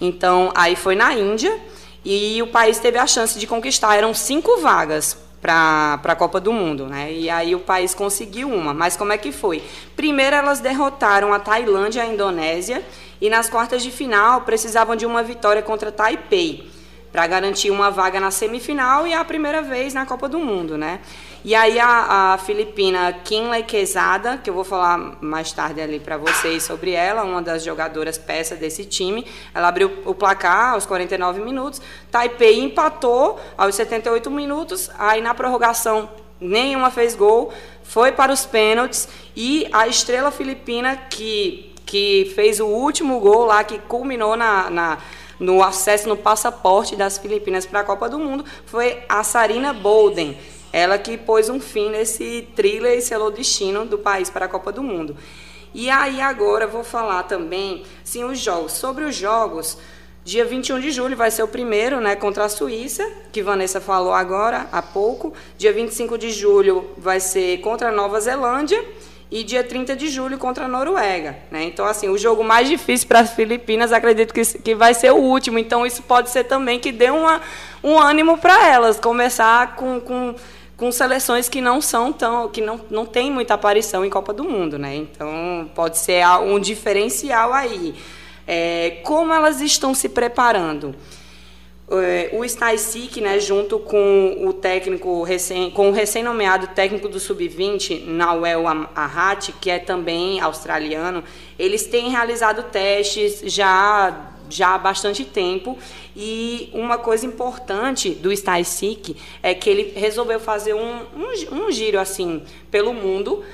Então, aí foi na Índia e o país teve a chance de conquistar. Eram cinco vagas para a Copa do Mundo, né? E aí o país conseguiu uma. Mas como é que foi? Primeiro elas derrotaram a Tailândia e a Indonésia e nas quartas de final precisavam de uma vitória contra Taipei para garantir uma vaga na semifinal e a primeira vez na Copa do Mundo, né? E aí a, a filipina Kinley Quezada, que eu vou falar mais tarde ali para vocês sobre ela, uma das jogadoras peça desse time, ela abriu o placar aos 49 minutos, Taipei empatou aos 78 minutos, aí na prorrogação nenhuma fez gol, foi para os pênaltis e a estrela filipina que, que fez o último gol lá, que culminou na, na no acesso no passaporte das Filipinas para a Copa do Mundo, foi a Sarina Bolden ela que pôs um fim nesse thriller e selou o destino do país para a Copa do Mundo. E aí agora vou falar também, sim, os jogos. Sobre os jogos, dia 21 de julho vai ser o primeiro, né, contra a Suíça, que Vanessa falou agora há pouco. Dia 25 de julho vai ser contra a Nova Zelândia e dia 30 de julho contra a Noruega. Né? Então, assim, o jogo mais difícil para as Filipinas, acredito que, que vai ser o último. Então, isso pode ser também que dê uma, um ânimo para elas, começar com, com com seleções que não são tão, que não, não tem muita aparição em Copa do Mundo, né? Então pode ser um diferencial aí. É, como elas estão se preparando? É, o Staisic, né, junto com o técnico recém, com o recém-nomeado técnico do sub-20, Nawel Ahati, que é também australiano, eles têm realizado testes já já há bastante tempo. E uma coisa importante do StySeek é que ele resolveu fazer um, um, um giro assim pelo mundo,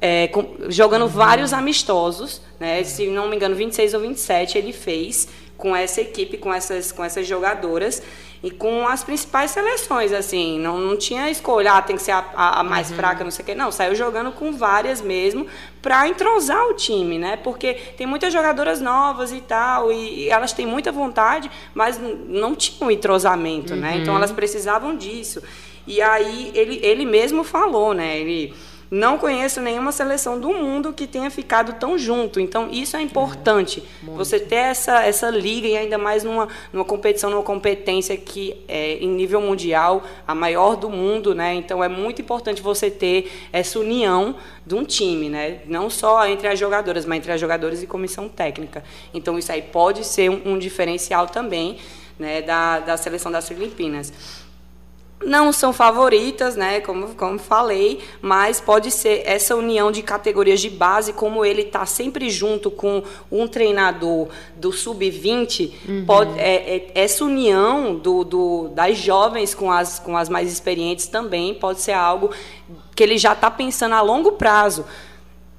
é, com, jogando uhum. vários amistosos. Né? Se não me engano, 26 ou 27 ele fez com essa equipe, com essas, com essas jogadoras e com as principais seleções, assim, não, não tinha escolha, ah, tem que ser a, a, a mais uhum. fraca, não sei o quê, não, saiu jogando com várias mesmo para entrosar o time, né? Porque tem muitas jogadoras novas e tal, e, e elas têm muita vontade, mas não tinham entrosamento, uhum. né? Então elas precisavam disso. E aí ele, ele mesmo falou, né? Ele não conheço nenhuma seleção do mundo que tenha ficado tão junto. Então, isso é importante. É, você ter essa, essa liga e ainda mais numa, numa competição, numa competência que é em nível mundial, a maior do mundo, né? Então, é muito importante você ter essa união de um time, né? Não só entre as jogadoras, mas entre as jogadoras e comissão técnica. Então, isso aí pode ser um, um diferencial também né, da, da seleção das Filipinas não são favoritas, né, como, como falei, mas pode ser essa união de categorias de base, como ele está sempre junto com um treinador do sub-20, uhum. é, é, essa união do, do, das jovens com as, com as mais experientes também pode ser algo que ele já está pensando a longo prazo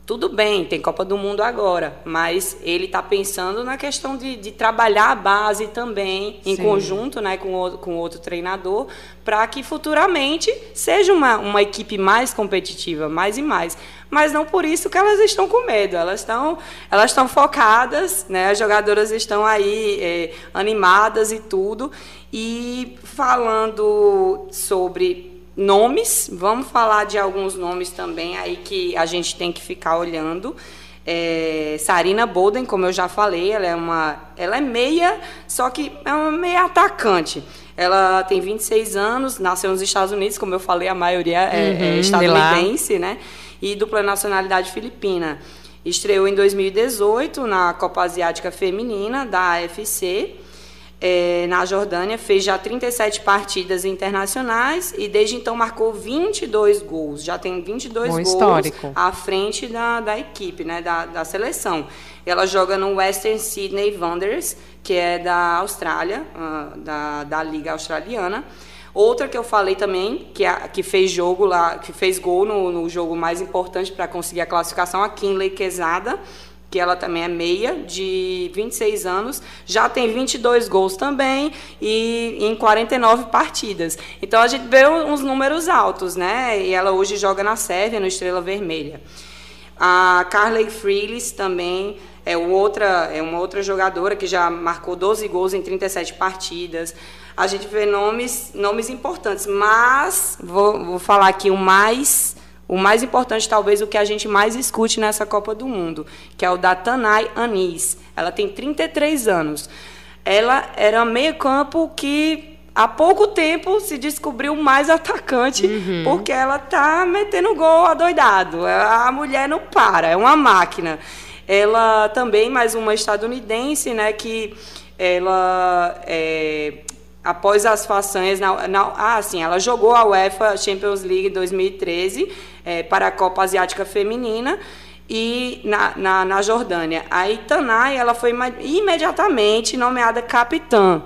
tudo bem, tem Copa do Mundo agora, mas ele está pensando na questão de, de, trabalhar a base também, em Sim. conjunto né, com, o, com outro treinador, para que futuramente seja uma, uma equipe mais competitiva, mais e mais. Mas não por isso que elas estão com medo, elas estão, elas estão focadas, né, as jogadoras estão aí é, animadas e tudo. E falando sobre nomes, vamos falar de alguns nomes também aí que a gente tem que ficar olhando. É, Sarina Bolden, como eu já falei, ela é uma, ela é meia, só que é uma meia atacante. Ela tem 26 anos, nasceu nos Estados Unidos, como eu falei, a maioria é, é uhum, é estadunidense, né? E dupla nacionalidade filipina. Estreou em 2018 na Copa Asiática Feminina da AFC é, na Jordânia, fez já 37 partidas internacionais e desde então marcou 22 gols. Já tem 22 Bom gols histórico. à frente da, da equipe, né, da, da seleção. Ela joga no Western Sydney Wanderers, que é da Austrália, uh, da, da Liga Australiana. Outra que eu falei também, que, a, que fez jogo lá, que fez gol no, no jogo mais importante para conseguir a classificação, a Kinley Quesada, que ela também é meia, de 26 anos, já tem 22 gols também e em 49 partidas. Então a gente vê uns números altos, né? E ela hoje joga na Sérvia, no Estrela Vermelha. A Carly Freelis também é outra, é uma outra jogadora que já marcou 12 gols em 37 partidas. A gente vê nomes, nomes importantes, mas vou, vou falar aqui o mais o mais importante, talvez, o que a gente mais escute nessa Copa do Mundo, que é o da Tanay Anis. Ela tem 33 anos. Ela era meio-campo que há pouco tempo se descobriu mais atacante, uhum. porque ela tá metendo gol adoidado. A mulher não para, é uma máquina. Ela também, mais uma estadunidense, né, que ela é, após as façanhas na, na, ah sim ela jogou a UEFA Champions League 2013 é, para a Copa Asiática Feminina e na, na, na Jordânia. A Itanai ela foi imediatamente nomeada capitã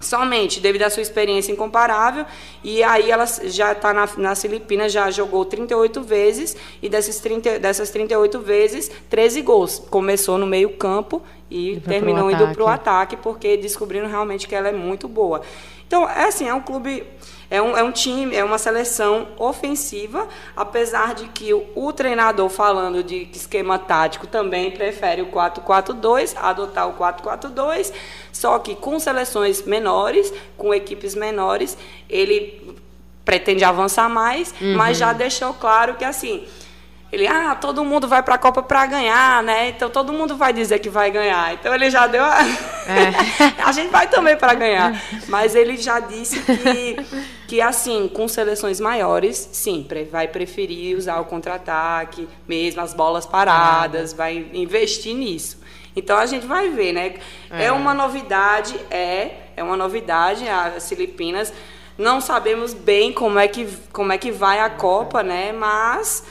somente devido à sua experiência incomparável. E aí ela já está na, nas Filipinas, já jogou 38 vezes, e dessas, 30, dessas 38 vezes, 13 gols. Começou no meio-campo e, e terminou indo para o ataque, porque descobriram realmente que ela é muito boa. Então, é assim, é um clube é um, é um time, é uma seleção ofensiva, apesar de que o, o treinador, falando de esquema tático, também prefere o 4-4-2, adotar o 4-4-2, só que com seleções menores, com equipes menores, ele pretende avançar mais, uhum. mas já deixou claro que assim ele, ah, todo mundo vai para a Copa para ganhar, né? Então todo mundo vai dizer que vai ganhar. Então ele já deu a. É. a gente vai também para ganhar. Mas ele já disse que, que, assim, com seleções maiores, sim, vai preferir usar o contra-ataque, mesmo as bolas paradas, vai investir nisso. Então a gente vai ver, né? É, é uma novidade, é, é uma novidade as Filipinas. Não sabemos bem como é que, como é que vai a Copa, né? Mas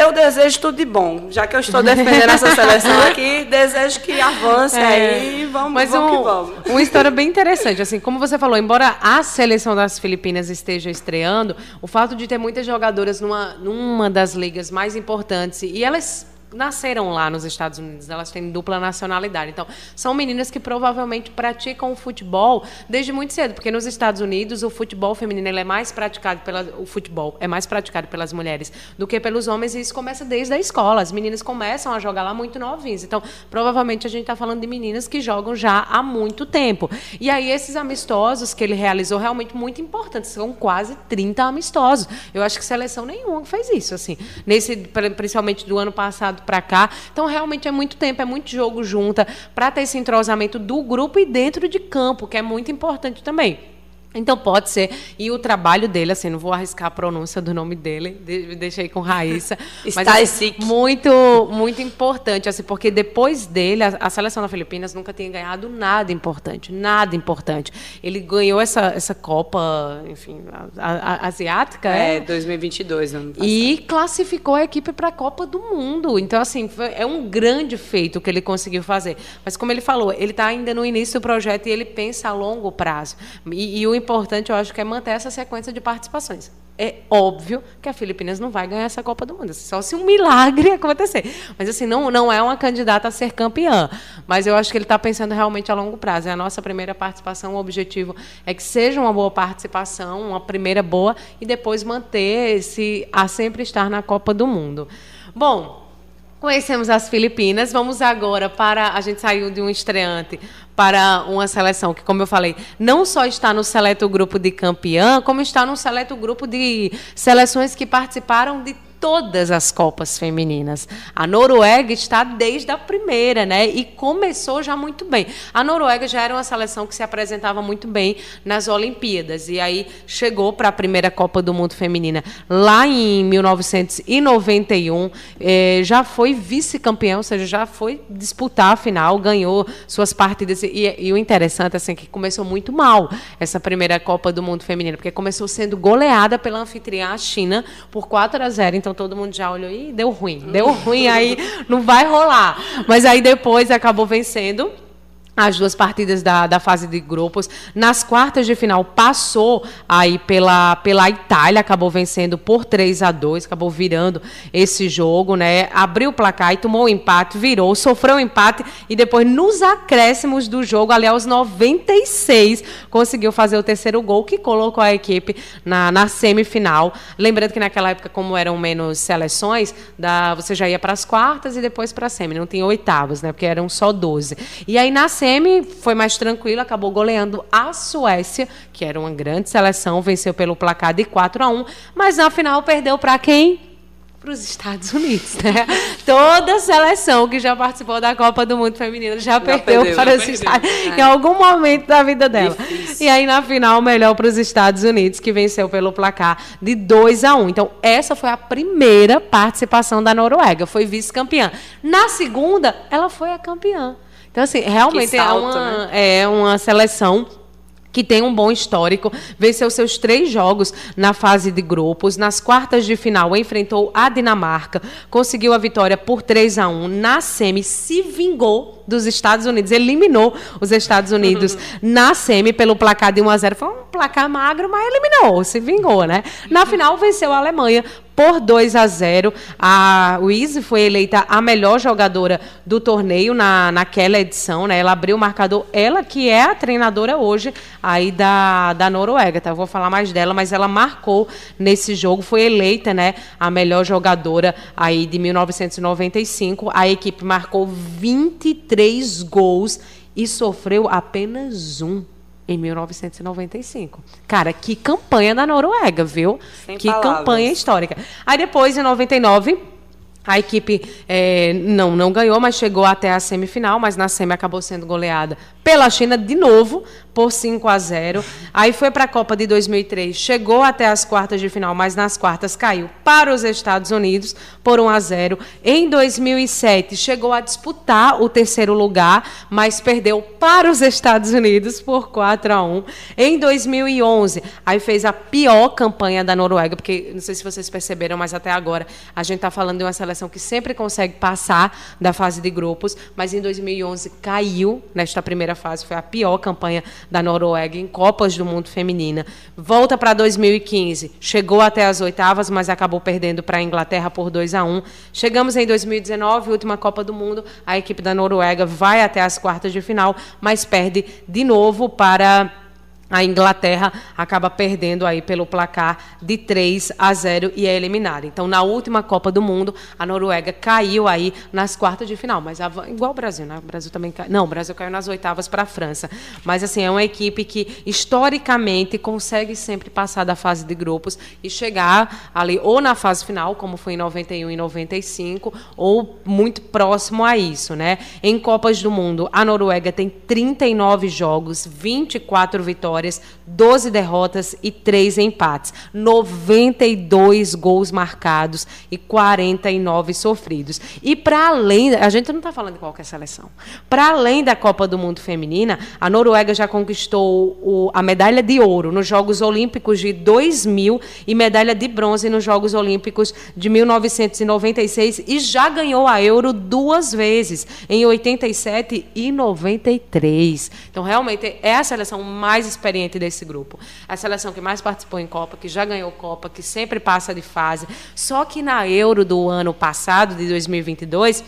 eu desejo tudo de bom. Já que eu estou defendendo essa seleção aqui, desejo que avance é. aí vamos, Mas vamos um, que vamos. Uma história bem interessante. Assim, como você falou, embora a seleção das Filipinas esteja estreando, o fato de ter muitas jogadoras numa, numa das ligas mais importantes e elas nasceram lá nos Estados Unidos, elas têm dupla nacionalidade. Então, são meninas que provavelmente praticam o futebol desde muito cedo, porque nos Estados Unidos o futebol feminino é mais praticado pela o futebol é mais praticado pelas mulheres do que pelos homens e isso começa desde a escola. As meninas começam a jogar lá muito novinhas. Então, provavelmente a gente está falando de meninas que jogam já há muito tempo. E aí esses amistosos que ele realizou realmente muito importantes, são quase 30 amistosos. Eu acho que seleção nenhuma fez isso assim. Nesse principalmente do ano passado para cá. Então, realmente é muito tempo, é muito jogo junta para ter esse entrosamento do grupo e dentro de campo, que é muito importante também. Então pode ser. E o trabalho dele, assim, não vou arriscar a pronúncia do nome dele, deixei com Raíssa. mas assim, muito, muito importante, assim, porque depois dele, a, a, seleção da Filipinas nunca tinha ganhado nada importante, nada importante. Ele ganhou essa, essa Copa, enfim, a, a, asiática, é? É, 2022, ano passado. E classificou a equipe para a Copa do Mundo. Então, assim, foi, é um grande feito que ele conseguiu fazer. Mas como ele falou, ele está ainda no início do projeto e ele pensa a longo prazo. E, e o importante, eu acho, que é manter essa sequência de participações. É óbvio que a Filipinas não vai ganhar essa Copa do Mundo, só se um milagre acontecer. Mas assim, não, não é uma candidata a ser campeã. Mas eu acho que ele está pensando realmente a longo prazo. É a nossa primeira participação, o objetivo é que seja uma boa participação, uma primeira boa, e depois manter esse a sempre estar na Copa do Mundo. Bom, Conhecemos as Filipinas. Vamos agora para. A gente saiu de um estreante para uma seleção que, como eu falei, não só está no seleto grupo de campeã, como está no seleto grupo de seleções que participaram de todas as Copas femininas. A Noruega está desde a primeira, né? E começou já muito bem. A Noruega já era uma seleção que se apresentava muito bem nas Olimpíadas e aí chegou para a primeira Copa do Mundo feminina lá em 1991, eh, já foi vice-campeão, ou seja, já foi disputar a final, ganhou suas partidas e, e o interessante assim que começou muito mal essa primeira Copa do Mundo feminina, porque começou sendo goleada pela anfitriã China por 4 a 0. Então então todo mundo já olhou e deu ruim, deu ruim, aí não vai rolar. Mas aí depois acabou vencendo as duas partidas da, da fase de grupos. Nas quartas de final, passou aí pela, pela Itália, acabou vencendo por 3 a 2 acabou virando esse jogo, né? Abriu o placar e tomou o um empate, virou, sofreu o um empate e depois, nos acréscimos do jogo, ali aos 96, conseguiu fazer o terceiro gol, que colocou a equipe na, na semifinal. Lembrando que naquela época, como eram menos seleções, da, você já ia para as quartas e depois para a semi, não tinha oitavas, né? Porque eram só 12. E aí na semi, semi foi mais tranquilo, acabou goleando a Suécia, que era uma grande seleção, venceu pelo placar de 4 a 1, mas na final perdeu para quem? Para os Estados Unidos, né? Toda seleção que já participou da Copa do Mundo Feminino já, já perdeu, perdeu, para já os. Estados Unidos, em algum momento da vida dela. Difícil. E aí, na final, melhor para os Estados Unidos, que venceu pelo placar de 2 a 1. Então, essa foi a primeira participação da Noruega, foi vice-campeã. Na segunda, ela foi a campeã. Então, assim, realmente é salto, é, uma, né? é uma seleção que tem um bom histórico, venceu seus três jogos na fase de grupos. Nas quartas de final, enfrentou a Dinamarca, conseguiu a vitória por 3 a 1 Na semi, se vingou dos Estados Unidos, eliminou os Estados Unidos uhum. na semi pelo placar de 1 a 0 Foi um placar magro, mas eliminou, se vingou, né? Na final, venceu a Alemanha por 2 a 0. A Wiese foi eleita a melhor jogadora do torneio na, naquela edição, né? Ela abriu o marcador, ela que é a treinadora hoje aí da, da Noruega, tá? Eu vou falar mais dela, mas ela marcou nesse jogo, foi eleita, né, a melhor jogadora aí de 1995. A equipe marcou 23 gols e sofreu apenas um em 1995. Cara, que campanha da Noruega, viu? Sem que palavras. campanha histórica. Aí depois, em 99, a equipe é, não, não ganhou, mas chegou até a semifinal, mas na semi acabou sendo goleada pela China de novo por 5 a 0. Aí foi para a Copa de 2003, chegou até as quartas de final, mas nas quartas caiu para os Estados Unidos por 1 a 0. Em 2007 chegou a disputar o terceiro lugar, mas perdeu para os Estados Unidos por 4 a 1. Em 2011, aí fez a pior campanha da Noruega, porque não sei se vocês perceberam, mas até agora a gente está falando de uma seleção que sempre consegue passar da fase de grupos, mas em 2011 caiu nesta primeira fase, foi a pior campanha da Noruega em Copas do Mundo Feminina. Volta para 2015, chegou até as oitavas, mas acabou perdendo para a Inglaterra por 2 a 1. Chegamos em 2019, última Copa do Mundo, a equipe da Noruega vai até as quartas de final, mas perde de novo para a Inglaterra acaba perdendo aí pelo placar de 3 a 0 e é eliminada. Então, na última Copa do Mundo, a Noruega caiu aí nas quartas de final, mas igual o Brasil, né? O Brasil também caiu. Não, o Brasil caiu nas oitavas para a França. Mas assim, é uma equipe que historicamente consegue sempre passar da fase de grupos e chegar ali ou na fase final, como foi em 91 e 95, ou muito próximo a isso, né? Em Copas do Mundo, a Noruega tem 39 jogos, 24 vitórias vitórias, 12 derrotas e 3 empates, 92 gols marcados e 49 sofridos. E para além, a gente não está falando de qualquer seleção. Para além da Copa do Mundo Feminina, a Noruega já conquistou o, a medalha de ouro nos Jogos Olímpicos de 2000 e medalha de bronze nos Jogos Olímpicos de 1996 e já ganhou a Euro duas vezes, em 87 e 93. Então, realmente, é a seleção mais experiente experiente desse grupo. A seleção que mais participou em Copa, que já ganhou Copa, que sempre passa de fase. Só que na Euro do ano passado, de 2022,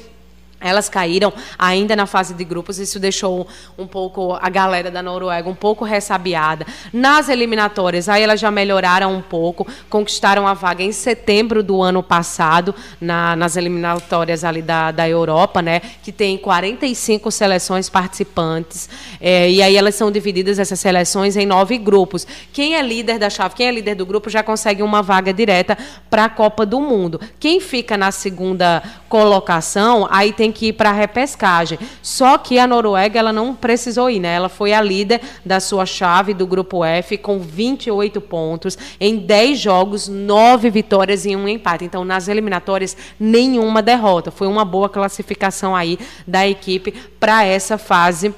elas caíram ainda na fase de grupos, isso deixou um pouco a galera da Noruega um pouco ressabiada. Nas eliminatórias, aí elas já melhoraram um pouco, conquistaram a vaga em setembro do ano passado, na, nas eliminatórias ali da, da Europa, né, que tem 45 seleções participantes. É, e aí elas são divididas, essas seleções, em nove grupos. Quem é líder da chave, quem é líder do grupo, já consegue uma vaga direta para a Copa do Mundo. Quem fica na segunda colocação, aí tem que ir para a repescagem. Só que a Noruega ela não precisou ir, né? Ela foi a líder da sua chave do grupo F com 28 pontos em 10 jogos, 9 vitórias e um empate. Então, nas eliminatórias, nenhuma derrota. Foi uma boa classificação aí da equipe para essa fase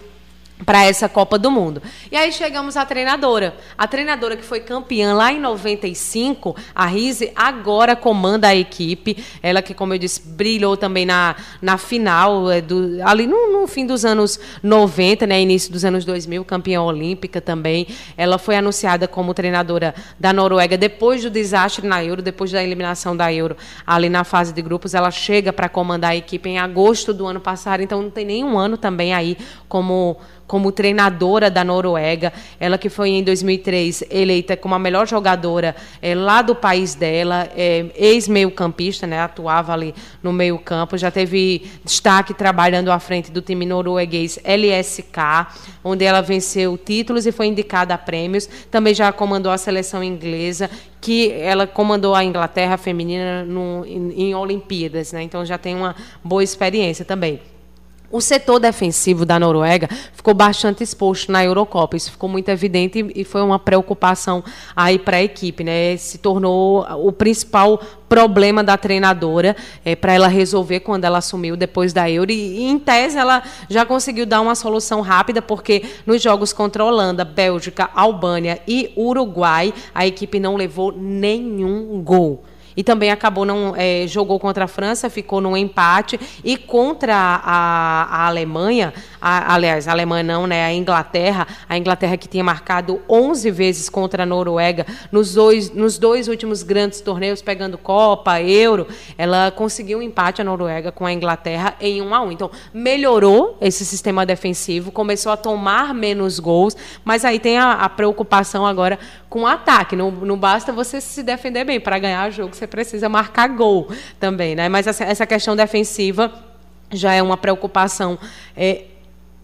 para essa Copa do Mundo. E aí chegamos à treinadora. A treinadora que foi campeã lá em 95, a Rise, agora comanda a equipe. Ela que, como eu disse, brilhou também na, na final, é, do, ali no, no fim dos anos 90, né, início dos anos 2000, campeã olímpica também. Ela foi anunciada como treinadora da Noruega depois do desastre na Euro, depois da eliminação da Euro, ali na fase de grupos. Ela chega para comandar a equipe em agosto do ano passado, então não tem nenhum ano também aí como como treinadora da Noruega. Ela que foi em 2003 eleita como a melhor jogadora é, lá do país dela, é, ex-meio-campista, né, atuava ali no meio-campo, já teve destaque trabalhando à frente do time norueguês LSK, onde ela venceu títulos e foi indicada a prêmios. Também já comandou a seleção inglesa que ela comandou a Inglaterra feminina no, em, em Olimpíadas, né? Então já tem uma boa experiência também. O setor defensivo da Noruega ficou bastante exposto na Eurocopa. Isso ficou muito evidente e foi uma preocupação aí para a equipe, né? Se tornou o principal problema da treinadora é, para ela resolver quando ela assumiu depois da Euro. E, e, em tese, ela já conseguiu dar uma solução rápida, porque nos jogos contra Holanda, Bélgica, Albânia e Uruguai, a equipe não levou nenhum gol e também acabou não é, jogou contra a França, ficou num empate e contra a, a Alemanha, a, aliás, a Alemanha não, né, a Inglaterra, a Inglaterra que tinha marcado 11 vezes contra a Noruega nos dois, nos dois últimos grandes torneios, pegando Copa, Euro, ela conseguiu um empate a Noruega com a Inglaterra em 1 a 1. Então, melhorou esse sistema defensivo, começou a tomar menos gols, mas aí tem a, a preocupação agora com o ataque. Não, não basta você se defender bem para ganhar jogo você precisa marcar gol também, né? Mas essa questão defensiva já é uma preocupação é,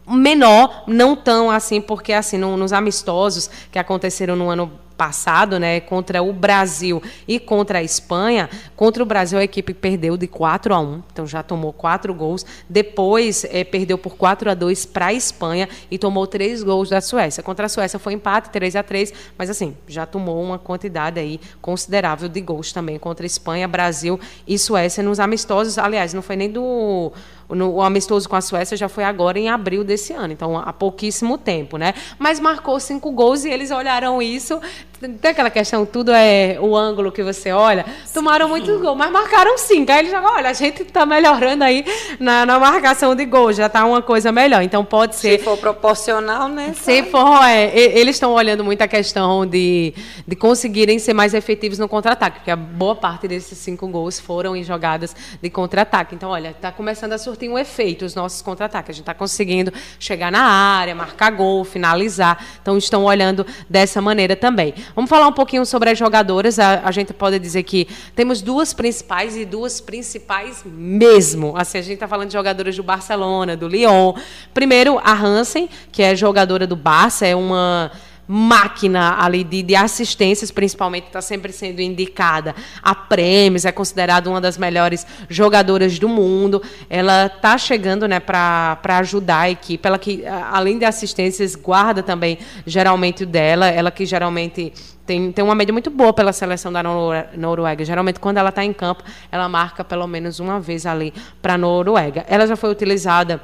menor, não tão assim, porque assim, no, nos amistosos que aconteceram no ano passado, né, contra o Brasil e contra a Espanha. Contra o Brasil, a equipe perdeu de 4 a 1, então já tomou quatro gols. Depois é, perdeu por 4 a 2 para a Espanha e tomou três gols da Suécia. Contra a Suécia foi empate, 3 a 3, mas assim, já tomou uma quantidade aí considerável de gols também contra a Espanha, Brasil e Suécia nos amistosos. Aliás, não foi nem do no, o amistoso com a Suécia já foi agora em abril desse ano, então há pouquíssimo tempo, né? Mas marcou cinco gols e eles olharam isso. Tem aquela questão, tudo é o ângulo que você olha. Tomaram muitos gols, mas marcaram cinco. Aí eles já olha, a gente está melhorando aí na, na marcação de gol, já está uma coisa melhor. Então pode ser. Se for proporcional, né? Se for, é, eles estão olhando muito a questão de, de conseguirem ser mais efetivos no contra-ataque, porque a boa parte desses cinco gols foram em jogadas de contra-ataque. Então, olha, está começando a surtir um efeito os nossos contra-ataques. A gente está conseguindo chegar na área, marcar gol, finalizar. Então, estão olhando dessa maneira também. Vamos falar um pouquinho sobre as jogadoras. A, a gente pode dizer que temos duas principais e duas principais mesmo. Assim, a gente está falando de jogadoras do Barcelona, do Lyon. Primeiro, a Hansen, que é jogadora do Barça, é uma máquina ali de, de assistências, principalmente, está sempre sendo indicada a prêmios, é considerada uma das melhores jogadoras do mundo. Ela está chegando né, para ajudar a equipe. Ela que, além de assistências, guarda também geralmente o dela. Ela que geralmente tem, tem uma média muito boa pela seleção da Noruega. Geralmente, quando ela está em campo, ela marca pelo menos uma vez ali para a Noruega. Ela já foi utilizada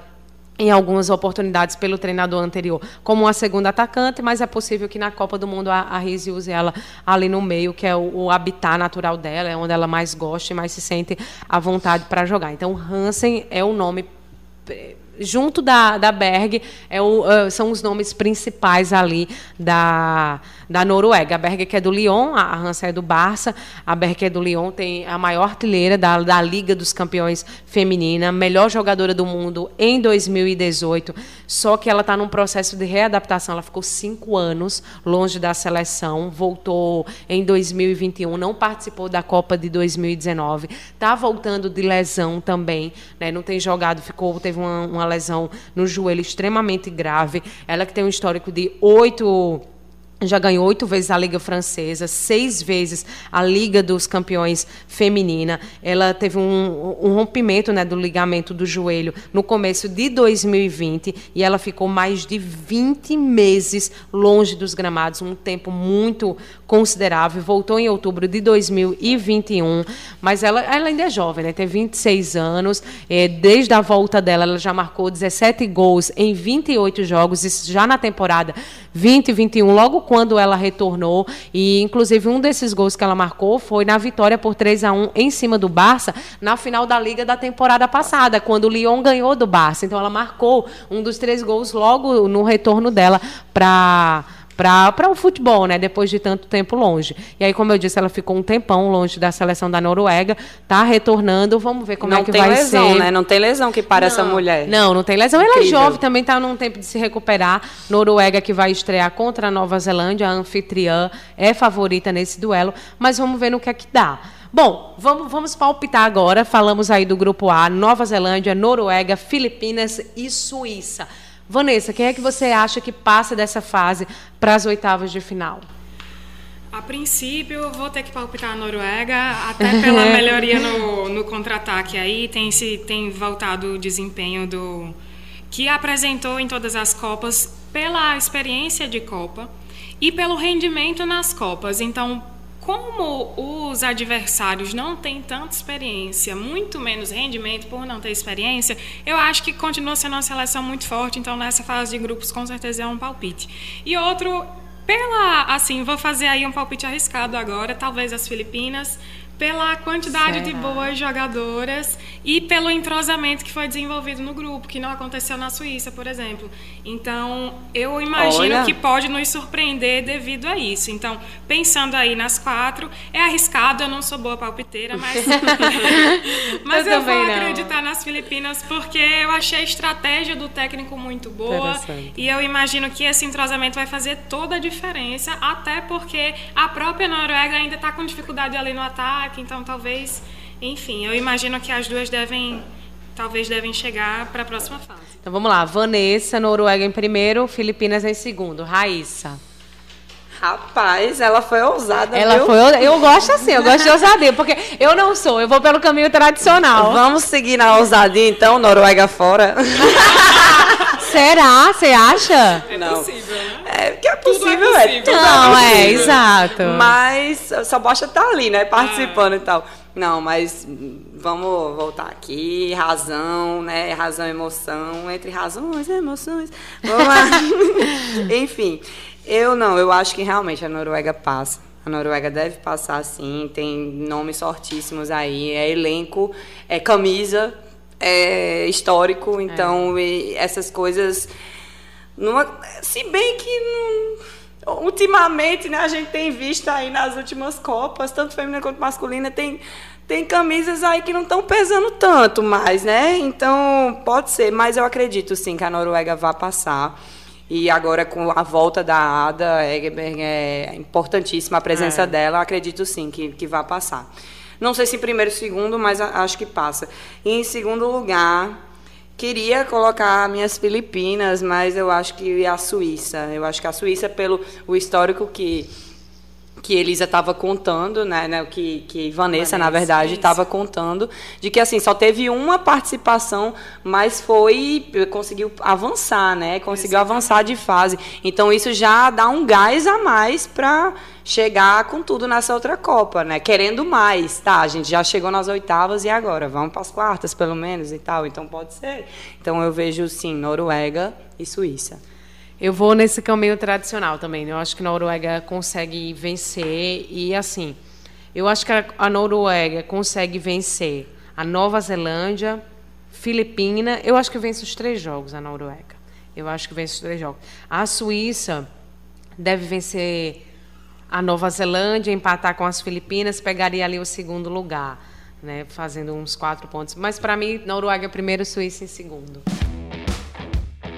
em algumas oportunidades pelo treinador anterior como uma segunda atacante, mas é possível que na Copa do Mundo a, a Rise use ela ali no meio, que é o, o habitat natural dela, é onde ela mais gosta e mais se sente à vontade para jogar. Então, Hansen é o nome eh, junto da, da Berg, é o, uh, são os nomes principais ali da, da Noruega. A Berg que é do Lyon, a Hansa é do Barça, a Berg que é do Lyon tem a maior artilheira da, da Liga dos Campeões Feminina, melhor jogadora do mundo em 2018, só que ela está num processo de readaptação, ela ficou cinco anos longe da seleção, voltou em 2021, não participou da Copa de 2019, está voltando de lesão também, né? não tem jogado, ficou, teve uma, uma lesão no joelho extremamente grave, ela que tem um histórico de oito já ganhou oito vezes a Liga Francesa, seis vezes a Liga dos Campeões Feminina. Ela teve um, um, rompimento né, do ligamento do joelho no começo de 2020 e ela ficou mais de 20 meses longe dos gramados, um tempo muito considerável. Voltou em outubro de 2021, mas ela, ela ainda é jovem, né, tem 26 anos. É, desde a volta dela, ela já marcou 17 gols em 28 jogos, isso já na temporada 2021, logo quando ela retornou. E, inclusive, um desses gols que ela marcou foi na vitória por 3 a 1 em cima do Barça, na final da Liga da temporada passada, quando o Lyon ganhou do Barça. Então, ela marcou um dos três gols logo no retorno dela para para o futebol, né? Depois de tanto tempo longe. E aí, como eu disse, ela ficou um tempão longe da seleção da Noruega, tá retornando. Vamos ver como não é que vai lesão, ser. Né? Não tem lesão que para não, essa mulher. Não, não tem lesão. Incrível. Ela é jovem, também está num tempo de se recuperar. Noruega que vai estrear contra a Nova Zelândia, a anfitriã é favorita nesse duelo, mas vamos ver no que é que dá. Bom, vamos, vamos palpitar agora. Falamos aí do grupo A: Nova Zelândia, Noruega, Filipinas e Suíça. Vanessa, quem é que você acha que passa dessa fase para as oitavas de final? A princípio, eu vou ter que palpitar a Noruega, até pela melhoria no, no contra-ataque aí. Tem, se, tem voltado o desempenho do que apresentou em todas as Copas pela experiência de Copa e pelo rendimento nas Copas. Então, como os adversários não têm tanta experiência, muito menos rendimento por não ter experiência, eu acho que continua sendo uma seleção muito forte. Então, nessa fase de grupos, com certeza é um palpite. E outro, pela. Assim, vou fazer aí um palpite arriscado agora, talvez as Filipinas pela quantidade de boas jogadoras e pelo entrosamento que foi desenvolvido no grupo, que não aconteceu na Suíça, por exemplo. Então, eu imagino Olha. que pode nos surpreender devido a isso. Então, pensando aí nas quatro, é arriscado, eu não sou boa palpiteira, mas, mas eu, eu vou não. acreditar nas Filipinas porque eu achei a estratégia do técnico muito boa e eu imagino que esse entrosamento vai fazer toda a diferença, até porque a própria Noruega ainda está com dificuldade ali no ataque então talvez, enfim, eu imagino que as duas devem talvez devem chegar para a próxima fase. Então vamos lá, Vanessa, Noruega em primeiro, Filipinas em segundo. Raíssa. Rapaz, ela foi ousada. Ela viu? foi Eu gosto assim, eu gosto de ousadia, porque eu não sou, eu vou pelo caminho tradicional. Vamos seguir na ousadia então, Noruega fora. Será? Você acha? É não. possível, né? É, que é possível, é. Tudo não, é, é, exato. Mas só estar tá ali, né? Participando ah. e tal. Não, mas vamos voltar aqui. Razão, né? Razão emoção. Entre razões e emoções. Vamos lá. Enfim, eu não, eu acho que realmente a Noruega passa. A Noruega deve passar sim, tem nomes fortíssimos aí, é elenco, é camisa, é histórico, então é. essas coisas. Numa, se bem que não, ultimamente né, a gente tem visto aí nas últimas Copas, tanto feminina quanto masculina, tem, tem camisas aí que não estão pesando tanto mais, né? Então pode ser, mas eu acredito sim que a Noruega vai passar. E agora, com a volta da Ada Egeberg, é importantíssima a presença é. dela. Acredito sim que, que vai passar. Não sei se em primeiro ou segundo, mas acho que passa. E em segundo lugar, queria colocar minhas Filipinas, mas eu acho que a Suíça. Eu acho que a Suíça, pelo o histórico que que Elisa estava contando, né, né, que, que Vanessa, Vanessa na verdade, estava contando, de que assim só teve uma participação, mas foi conseguiu avançar, né, conseguiu Exatamente. avançar de fase. Então isso já dá um gás a mais para chegar com tudo nessa outra Copa, né, querendo mais, tá? A gente já chegou nas oitavas e agora vamos para as quartas, pelo menos e tal. Então pode ser. Então eu vejo sim Noruega e Suíça. Eu vou nesse caminho tradicional também. Né? Eu acho que a Noruega consegue vencer e assim, eu acho que a Noruega consegue vencer a Nova Zelândia, Filipina. Eu acho que vence os três jogos a Noruega. Eu acho que vence os três jogos. A Suíça deve vencer a Nova Zelândia, empatar com as Filipinas, pegaria ali o segundo lugar, né, fazendo uns quatro pontos. Mas para mim, Noruega é primeiro, Suíça em segundo.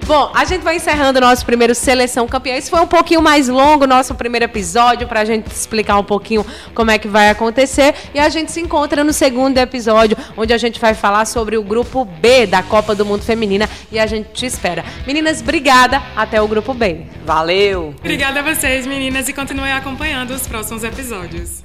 Bom, a gente vai encerrando o nosso primeiro Seleção Campeã. Esse foi um pouquinho mais longo, nosso primeiro episódio, para a gente explicar um pouquinho como é que vai acontecer. E a gente se encontra no segundo episódio, onde a gente vai falar sobre o grupo B da Copa do Mundo Feminina. E a gente te espera. Meninas, obrigada. Até o grupo B. Valeu! Obrigada a vocês, meninas, e continuem acompanhando os próximos episódios.